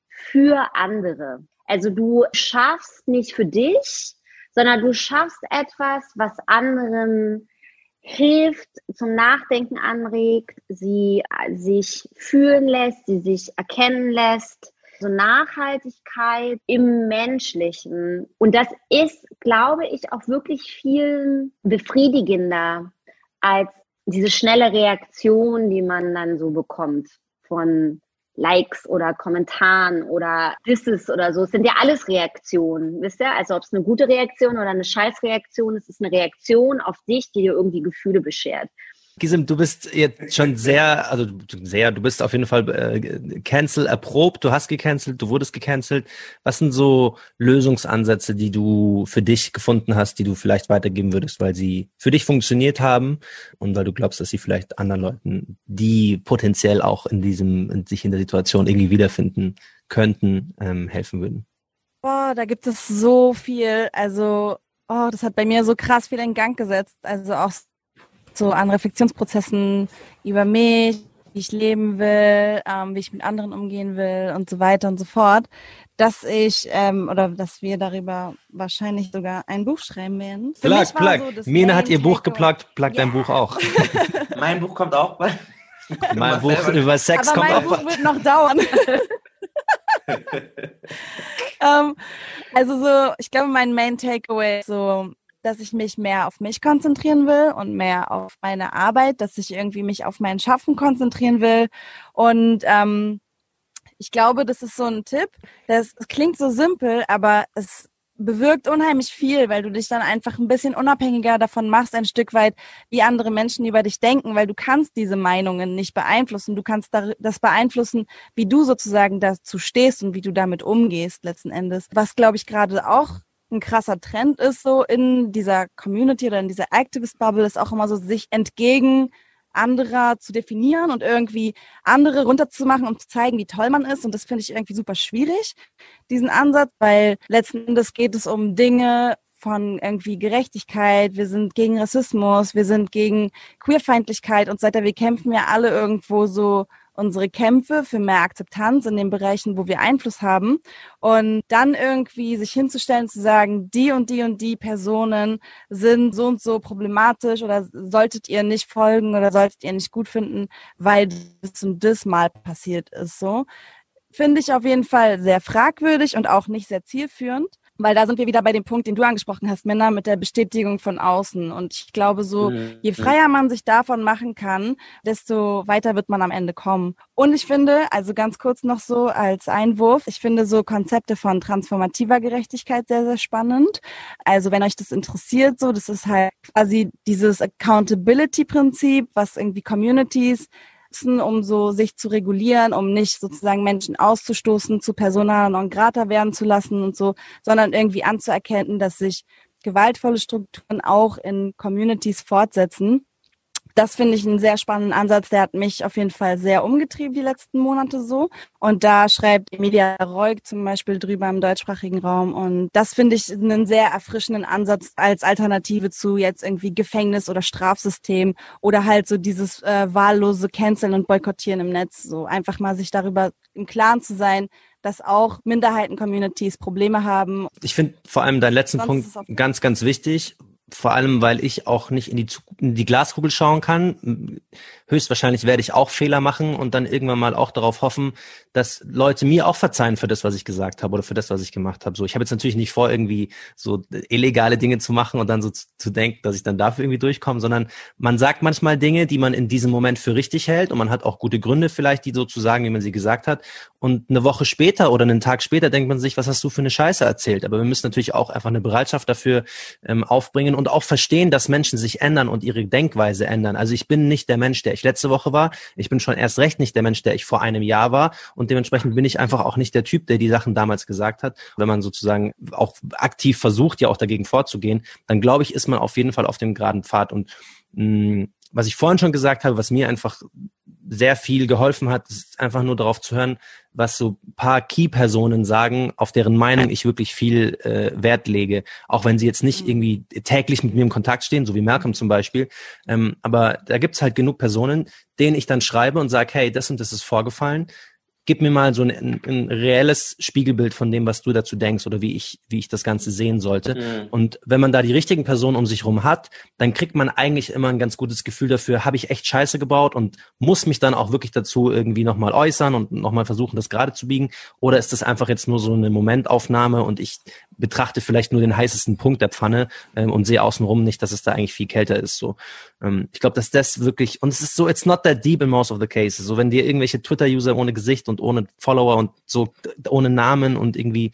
für andere. Also du schaffst nicht für dich, sondern du schaffst etwas, was anderen hilft, zum Nachdenken anregt, sie sich fühlen lässt, sie sich erkennen lässt. So Nachhaltigkeit im Menschlichen. Und das ist, glaube ich, auch wirklich viel befriedigender als diese schnelle Reaktion, die man dann so bekommt von Likes oder Kommentaren oder Disses oder so. Es sind ja alles Reaktionen, wisst ihr? Also ob es eine gute Reaktion oder eine Scheißreaktion ist, ist eine Reaktion auf dich, die dir irgendwie Gefühle beschert. Gisim, du bist jetzt schon sehr, also sehr, du bist auf jeden Fall äh, cancel erprobt, du hast gecancelt, du wurdest gecancelt. Was sind so Lösungsansätze, die du für dich gefunden hast, die du vielleicht weitergeben würdest, weil sie für dich funktioniert haben und weil du glaubst, dass sie vielleicht anderen Leuten, die potenziell auch in diesem, sich in der Situation irgendwie wiederfinden könnten, ähm, helfen würden? Boah, da gibt es so viel. Also, oh, das hat bei mir so krass viel in Gang gesetzt. Also auch so an Reflexionsprozessen über mich, wie ich leben will, ähm, wie ich mit anderen umgehen will und so weiter und so fort, dass ich ähm, oder dass wir darüber wahrscheinlich sogar ein Buch schreiben werden. Für plug, plug. So Mine hat ihr Buch geplagt, plagt yeah. dein Buch auch. mein Buch kommt auch bald. mein Buch selber. über Sex Aber kommt mein auch. Buch wird noch dauern. ähm, also so, ich glaube, mein Main Takeaway ist so, dass ich mich mehr auf mich konzentrieren will und mehr auf meine Arbeit, dass ich irgendwie mich auf mein Schaffen konzentrieren will. Und ähm, ich glaube, das ist so ein Tipp. Das, klingt so simpel, aber es bewirkt unheimlich viel, weil du dich dann einfach ein bisschen unabhängiger davon machst, ein Stück weit, wie andere Menschen über dich denken, weil du kannst diese Meinungen nicht beeinflussen. Du kannst das beeinflussen, wie du sozusagen dazu stehst und wie du damit umgehst letzten Endes. Was, glaube ich, gerade auch ein krasser Trend ist, so in dieser Community oder in dieser Activist-Bubble, ist auch immer so, sich entgegen anderer zu definieren und irgendwie andere runterzumachen, um zu zeigen, wie toll man ist. Und das finde ich irgendwie super schwierig, diesen Ansatz, weil letzten Endes geht es um Dinge von irgendwie Gerechtigkeit, wir sind gegen Rassismus, wir sind gegen Queerfeindlichkeit und so weiter. Wir kämpfen ja alle irgendwo so unsere Kämpfe für mehr Akzeptanz in den Bereichen, wo wir Einfluss haben. Und dann irgendwie sich hinzustellen, zu sagen, die und die und die Personen sind so und so problematisch oder solltet ihr nicht folgen oder solltet ihr nicht gut finden, weil das und das mal passiert ist, so. Finde ich auf jeden Fall sehr fragwürdig und auch nicht sehr zielführend. Weil da sind wir wieder bei dem Punkt, den du angesprochen hast, Männer, mit der Bestätigung von außen. Und ich glaube, so, mhm. je freier man sich davon machen kann, desto weiter wird man am Ende kommen. Und ich finde, also ganz kurz noch so als Einwurf, ich finde so Konzepte von transformativer Gerechtigkeit sehr, sehr spannend. Also wenn euch das interessiert, so, das ist halt quasi dieses Accountability-Prinzip, was irgendwie Communities nutzen, um so sich zu regulieren, um nicht sozusagen Menschen auszustoßen, zu persona non grata werden zu lassen und so, sondern irgendwie anzuerkennen, dass sich gewaltvolle Strukturen auch in Communities fortsetzen das finde ich einen sehr spannenden Ansatz. Der hat mich auf jeden Fall sehr umgetrieben die letzten Monate so. Und da schreibt Emilia Reuk zum Beispiel drüber im deutschsprachigen Raum. Und das finde ich einen sehr erfrischenden Ansatz als Alternative zu jetzt irgendwie Gefängnis oder Strafsystem oder halt so dieses äh, wahllose Canceln und Boykottieren im Netz. So einfach mal sich darüber im Klaren zu sein, dass auch Minderheiten-Communities Probleme haben. Ich finde vor allem deinen letzten Sonst Punkt ganz, ganz wichtig, vor allem, weil ich auch nicht in die, in die Glaskugel schauen kann. Höchstwahrscheinlich werde ich auch Fehler machen und dann irgendwann mal auch darauf hoffen, dass Leute mir auch verzeihen für das, was ich gesagt habe oder für das, was ich gemacht habe. So, ich habe jetzt natürlich nicht vor, irgendwie so illegale Dinge zu machen und dann so zu, zu denken, dass ich dann dafür irgendwie durchkomme, sondern man sagt manchmal Dinge, die man in diesem Moment für richtig hält und man hat auch gute Gründe vielleicht, die so zu sagen, wie man sie gesagt hat. Und eine Woche später oder einen Tag später denkt man sich, was hast du für eine Scheiße erzählt? Aber wir müssen natürlich auch einfach eine Bereitschaft dafür ähm, aufbringen und auch verstehen, dass Menschen sich ändern und ihre Denkweise ändern. Also ich bin nicht der Mensch, der ich letzte Woche war. Ich bin schon erst recht nicht der Mensch, der ich vor einem Jahr war. Und dementsprechend bin ich einfach auch nicht der Typ, der die Sachen damals gesagt hat. Wenn man sozusagen auch aktiv versucht, ja auch dagegen vorzugehen, dann glaube ich, ist man auf jeden Fall auf dem geraden Pfad. Und mh, mm, was ich vorhin schon gesagt habe, was mir einfach sehr viel geholfen hat, ist einfach nur darauf zu hören, was so paar Key-Personen sagen, auf deren Meinung ich wirklich viel äh, Wert lege. Auch wenn sie jetzt nicht mhm. irgendwie täglich mit mir im Kontakt stehen, so wie Malcolm zum Beispiel. Ähm, aber da gibt's halt genug Personen, denen ich dann schreibe und sage, hey, das und das ist vorgefallen gib mir mal so ein, ein, reelles Spiegelbild von dem, was du dazu denkst oder wie ich, wie ich das Ganze sehen sollte. Mhm. Und wenn man da die richtigen Personen um sich rum hat, dann kriegt man eigentlich immer ein ganz gutes Gefühl dafür, habe ich echt Scheiße gebaut und muss mich dann auch wirklich dazu irgendwie nochmal äußern und nochmal versuchen, das gerade zu biegen? Oder ist das einfach jetzt nur so eine Momentaufnahme und ich betrachte vielleicht nur den heißesten Punkt der Pfanne ähm, und sehe außenrum nicht, dass es da eigentlich viel kälter ist. So, ähm, ich glaube, dass das wirklich und es ist so, it's not that deep in most of the cases. So, wenn dir irgendwelche Twitter-User ohne Gesicht und ohne Follower und so ohne Namen und irgendwie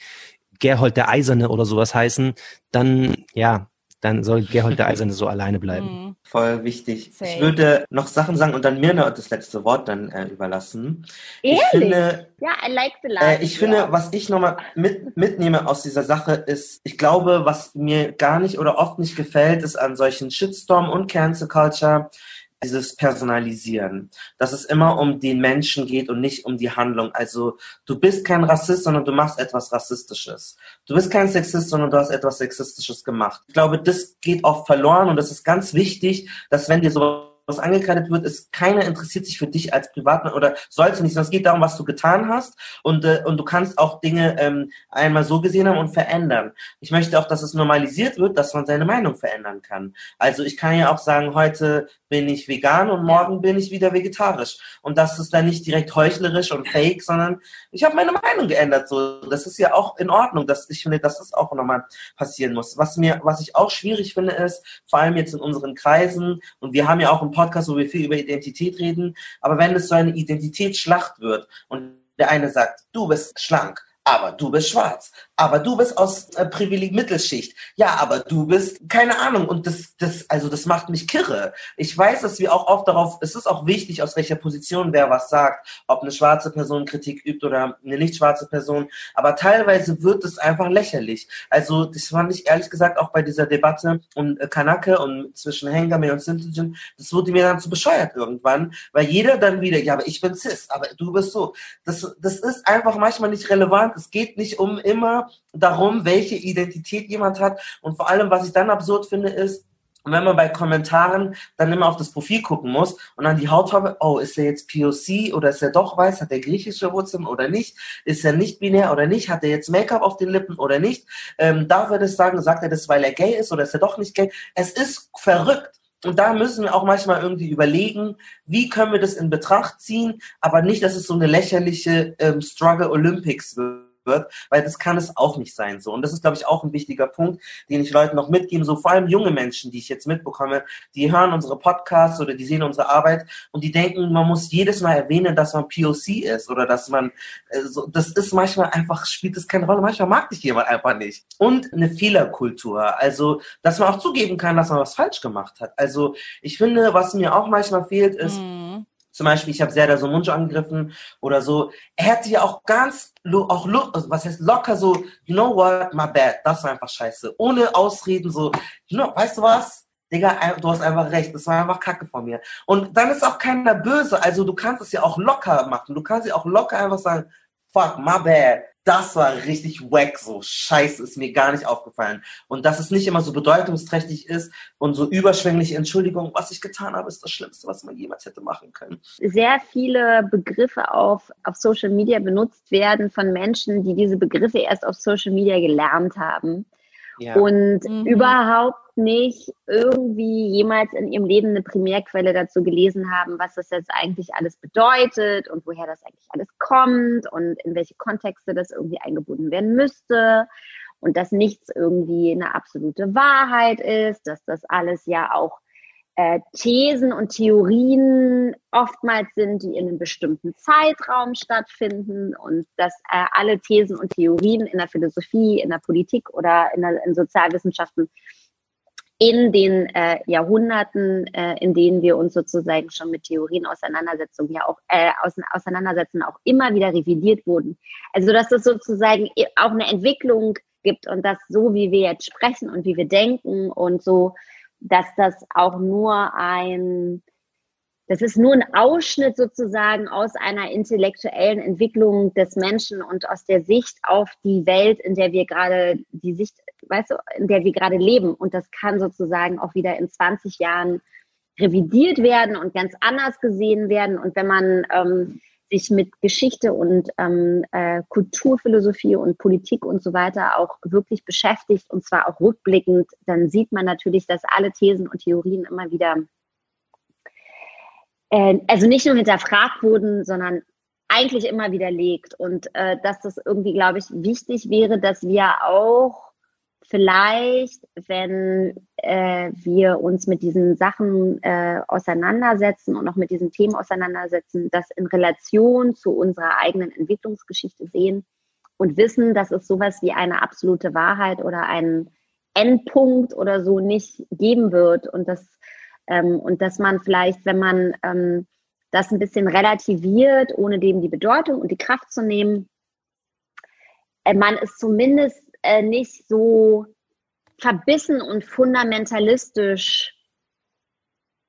Gerhold der Eiserne oder sowas heißen, dann ja, dann soll Gerhold der Eiserne so alleine bleiben. Mhm. Voll wichtig. Same. Ich würde noch Sachen sagen und dann mir noch das letzte Wort dann äh, überlassen. Ehrlich? Ich finde, Ja, I like the. Äh, ich finde, was ich nochmal mit, mitnehme aus dieser Sache ist, ich glaube, was mir gar nicht oder oft nicht gefällt, ist an solchen Shitstorm und Cancel Culture dieses Personalisieren. Dass es immer um den Menschen geht und nicht um die Handlung. Also du bist kein Rassist, sondern du machst etwas Rassistisches. Du bist kein Sexist, sondern du hast etwas Sexistisches gemacht. Ich glaube, das geht oft verloren und das ist ganz wichtig, dass wenn dir so was angekreidet wird, ist keiner interessiert sich für dich als Privatmann oder sollte nicht, sondern es geht darum, was du getan hast und, äh, und du kannst auch Dinge ähm, einmal so gesehen haben und verändern. Ich möchte auch, dass es normalisiert wird, dass man seine Meinung verändern kann. Also ich kann ja auch sagen, heute bin ich vegan und morgen bin ich wieder vegetarisch. Und das ist dann nicht direkt heuchlerisch und fake, sondern ich habe meine Meinung geändert. So, das ist ja auch in Ordnung. Das, ich finde, dass das auch nochmal passieren muss. Was mir, was ich auch schwierig finde, ist, vor allem jetzt in unseren Kreisen, und wir haben ja auch einen Podcast, wo wir viel über Identität reden, aber wenn es so eine Identitätsschlacht wird und der eine sagt, du bist schlank, aber du bist schwarz, aber du bist aus äh, Privileg Mittelschicht, ja, aber du bist keine Ahnung und das, das, also das macht mich kirre. Ich weiß, dass wir auch oft darauf, es ist auch wichtig, aus welcher Position wer was sagt, ob eine schwarze Person Kritik übt oder eine nicht schwarze Person, aber teilweise wird es einfach lächerlich. Also das fand ich ehrlich gesagt auch bei dieser Debatte um äh, Kanake und zwischen Hengame und Sintigen, das wurde mir dann zu bescheuert irgendwann, weil jeder dann wieder, ja, aber ich bin cis, aber du bist so. Das, das ist einfach manchmal nicht relevant. Es geht nicht um immer darum, welche Identität jemand hat. Und vor allem, was ich dann absurd finde, ist, wenn man bei Kommentaren dann immer auf das Profil gucken muss und dann die Hautfarbe, oh, ist er jetzt POC oder ist er doch weiß, hat er griechische Wurzeln oder nicht, ist er nicht binär oder nicht, hat er jetzt Make-up auf den Lippen oder nicht, ähm, darf er das sagen, sagt er das, weil er gay ist oder ist er doch nicht gay? Es ist verrückt. Und da müssen wir auch manchmal irgendwie überlegen, wie können wir das in Betracht ziehen, aber nicht, dass es so eine lächerliche ähm, Struggle Olympics wird wird, weil das kann es auch nicht sein so. Und das ist, glaube ich, auch ein wichtiger Punkt, den ich Leuten noch mitgeben, so vor allem junge Menschen, die ich jetzt mitbekomme, die hören unsere Podcasts oder die sehen unsere Arbeit und die denken, man muss jedes Mal erwähnen, dass man POC ist oder dass man, äh, so, das ist manchmal einfach, spielt es keine Rolle, manchmal mag dich jemand einfach nicht. Und eine Fehlerkultur, also, dass man auch zugeben kann, dass man was falsch gemacht hat. Also, ich finde, was mir auch manchmal fehlt, ist, Mhm. Zum Beispiel, ich habe Serdar Somuncu angegriffen oder so. Er hätte ja auch ganz, auch also was heißt locker so, you know what, my bad, das war einfach scheiße. Ohne Ausreden so, you know, weißt du was? Digga, du hast einfach recht, das war einfach Kacke von mir. Und dann ist auch keiner böse, also du kannst es ja auch locker machen. Du kannst ja auch locker einfach sagen, fuck, my bad. Das war richtig wack, so scheiße, ist mir gar nicht aufgefallen. Und dass es nicht immer so bedeutungsträchtig ist und so überschwängliche Entschuldigung, was ich getan habe, ist das Schlimmste, was man jemals hätte machen können. sehr viele Begriffe auf, auf Social Media benutzt werden von Menschen, die diese Begriffe erst auf Social Media gelernt haben Ja. und Mhm. überhaupt nicht irgendwie jemals in ihrem Leben eine Primärquelle dazu gelesen haben, was das jetzt eigentlich alles bedeutet und woher das eigentlich alles kommt und in welche Kontexte das irgendwie eingebunden werden müsste und dass nichts irgendwie eine absolute Wahrheit ist, dass das alles ja auch äh, Thesen und Theorien oftmals sind, die in einem bestimmten Zeitraum stattfinden und dass äh, alle Thesen und Theorien in der Philosophie, in der Politik oder in, der, in Sozialwissenschaften in den äh, Jahrhunderten, äh, in denen wir uns sozusagen schon mit Theorien auseinandersetzen, ja auch äh, aus, auseinandersetzen, auch immer wieder revidiert wurden. Also dass es sozusagen auch eine Entwicklung gibt und dass so wie wir jetzt sprechen und wie wir denken und so, dass das auch nur ein das ist nur ein Ausschnitt sozusagen aus einer intellektuellen Entwicklung des Menschen und aus der Sicht auf die Welt, in der wir gerade, die Sicht, weißt du, in der wir gerade leben. Und das kann sozusagen auch wieder in 20 Jahren revidiert werden und ganz anders gesehen werden. Und wenn man ähm, sich mit Geschichte und ähm, äh, Kulturphilosophie und Politik und so weiter auch wirklich beschäftigt, und zwar auch rückblickend, dann sieht man natürlich, dass alle Thesen und Theorien immer wieder äh, also nicht nur hinterfragt wurden, sondern eigentlich immer widerlegt. Und äh, dass das irgendwie, glaube ich, wichtig wäre, dass wir auch vielleicht, wenn äh, wir uns mit diesen Sachen äh, auseinandersetzen und auch mit diesen Themen auseinandersetzen, das in Relation zu unserer eigenen Entwicklungsgeschichte sehen und wissen, dass es sowas wie eine absolute Wahrheit oder ein Endpunkt oder so nicht geben wird und das ähm, und dass man vielleicht, wenn man ähm, das ein bisschen relativiert, ohne dem die Bedeutung und die Kraft zu nehmen, äh, man ist zumindest äh, nicht so verbissen und fundamentalistisch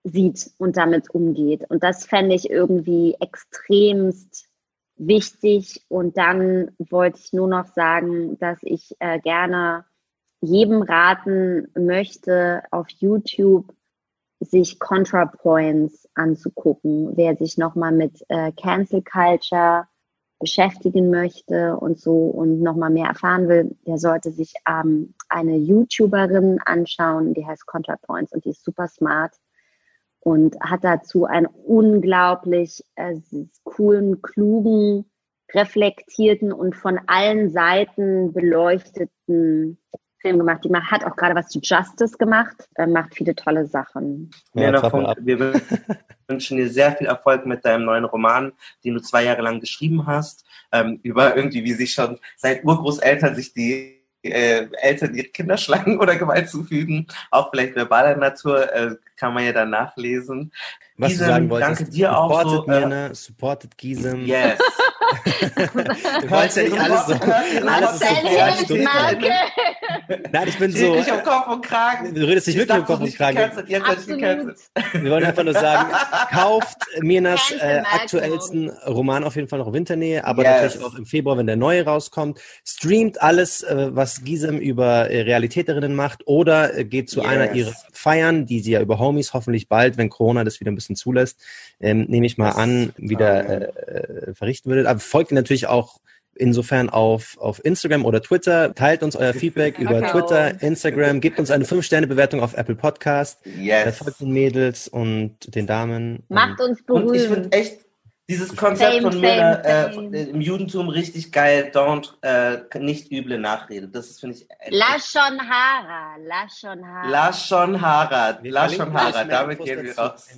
sieht und damit umgeht. Und das fände ich irgendwie extremst wichtig. Und dann wollte ich nur noch sagen, dass ich äh, gerne jedem raten möchte, auf YouTube sich ContraPoints anzugucken, wer sich nochmal mit äh, Cancel Culture beschäftigen möchte und so und nochmal mehr erfahren will, der sollte sich ähm, eine YouTuberin anschauen, die heißt ContraPoints und die ist super smart und hat dazu einen unglaublich äh, coolen, klugen, reflektierten und von allen Seiten beleuchteten Film gemacht. Die hat auch gerade was zu Justice gemacht, äh, macht viele tolle Sachen. Ja, davon, wir wünschen dir sehr viel Erfolg mit deinem neuen Roman, den du zwei Jahre lang geschrieben hast, ähm, über irgendwie, wie sich schon seit Urgroßeltern sich die äh, Eltern ihre Kinder schlagen oder Gewalt zufügen, auch vielleicht verbaler Natur, äh, kann man ja dann nachlesen. Was Gisem, du sagen wolltest, danke dir auch so. Mirna, äh, supported Gisem. Yes. du wolltest ja nicht alles so. Alles so Nein, ich bin so. Nicht um Kopf und Kragen. Du redest nicht wirklich um Kopf und Kragen. Wir wollen einfach nur sagen, kauft Mirnas äh, aktuellsten Roman auf jeden Fall noch Winternähe, aber yes. natürlich auch im Februar, wenn der neue rauskommt. Streamt alles, äh, was Gisem über äh, Realitäterinnen macht oder äh, geht zu yes. einer ihrer Feiern, die sie ja über Homies hoffentlich bald, wenn Corona das wieder ein bisschen zulässt, ähm, nehme ich mal das, an, wieder äh, verrichten würde. Aber folgt natürlich auch insofern auf, auf Instagram oder Twitter. Teilt uns euer Feedback über. Twitter, Instagram. Gebt uns eine 5-Sterne-Bewertung auf Apple Podcast. Yes. Folgt den Mädels und den Damen. Macht uns berühmt. Und ich finde echt dieses Konzept fame, von mir äh, im Judentum richtig geil. Don't, äh, nicht üble Nachrede. Das ist, finde ich... Lashon Hara. Lashon Hara. Lashon Hara. Lashon Hara. Damit gehen wir raus.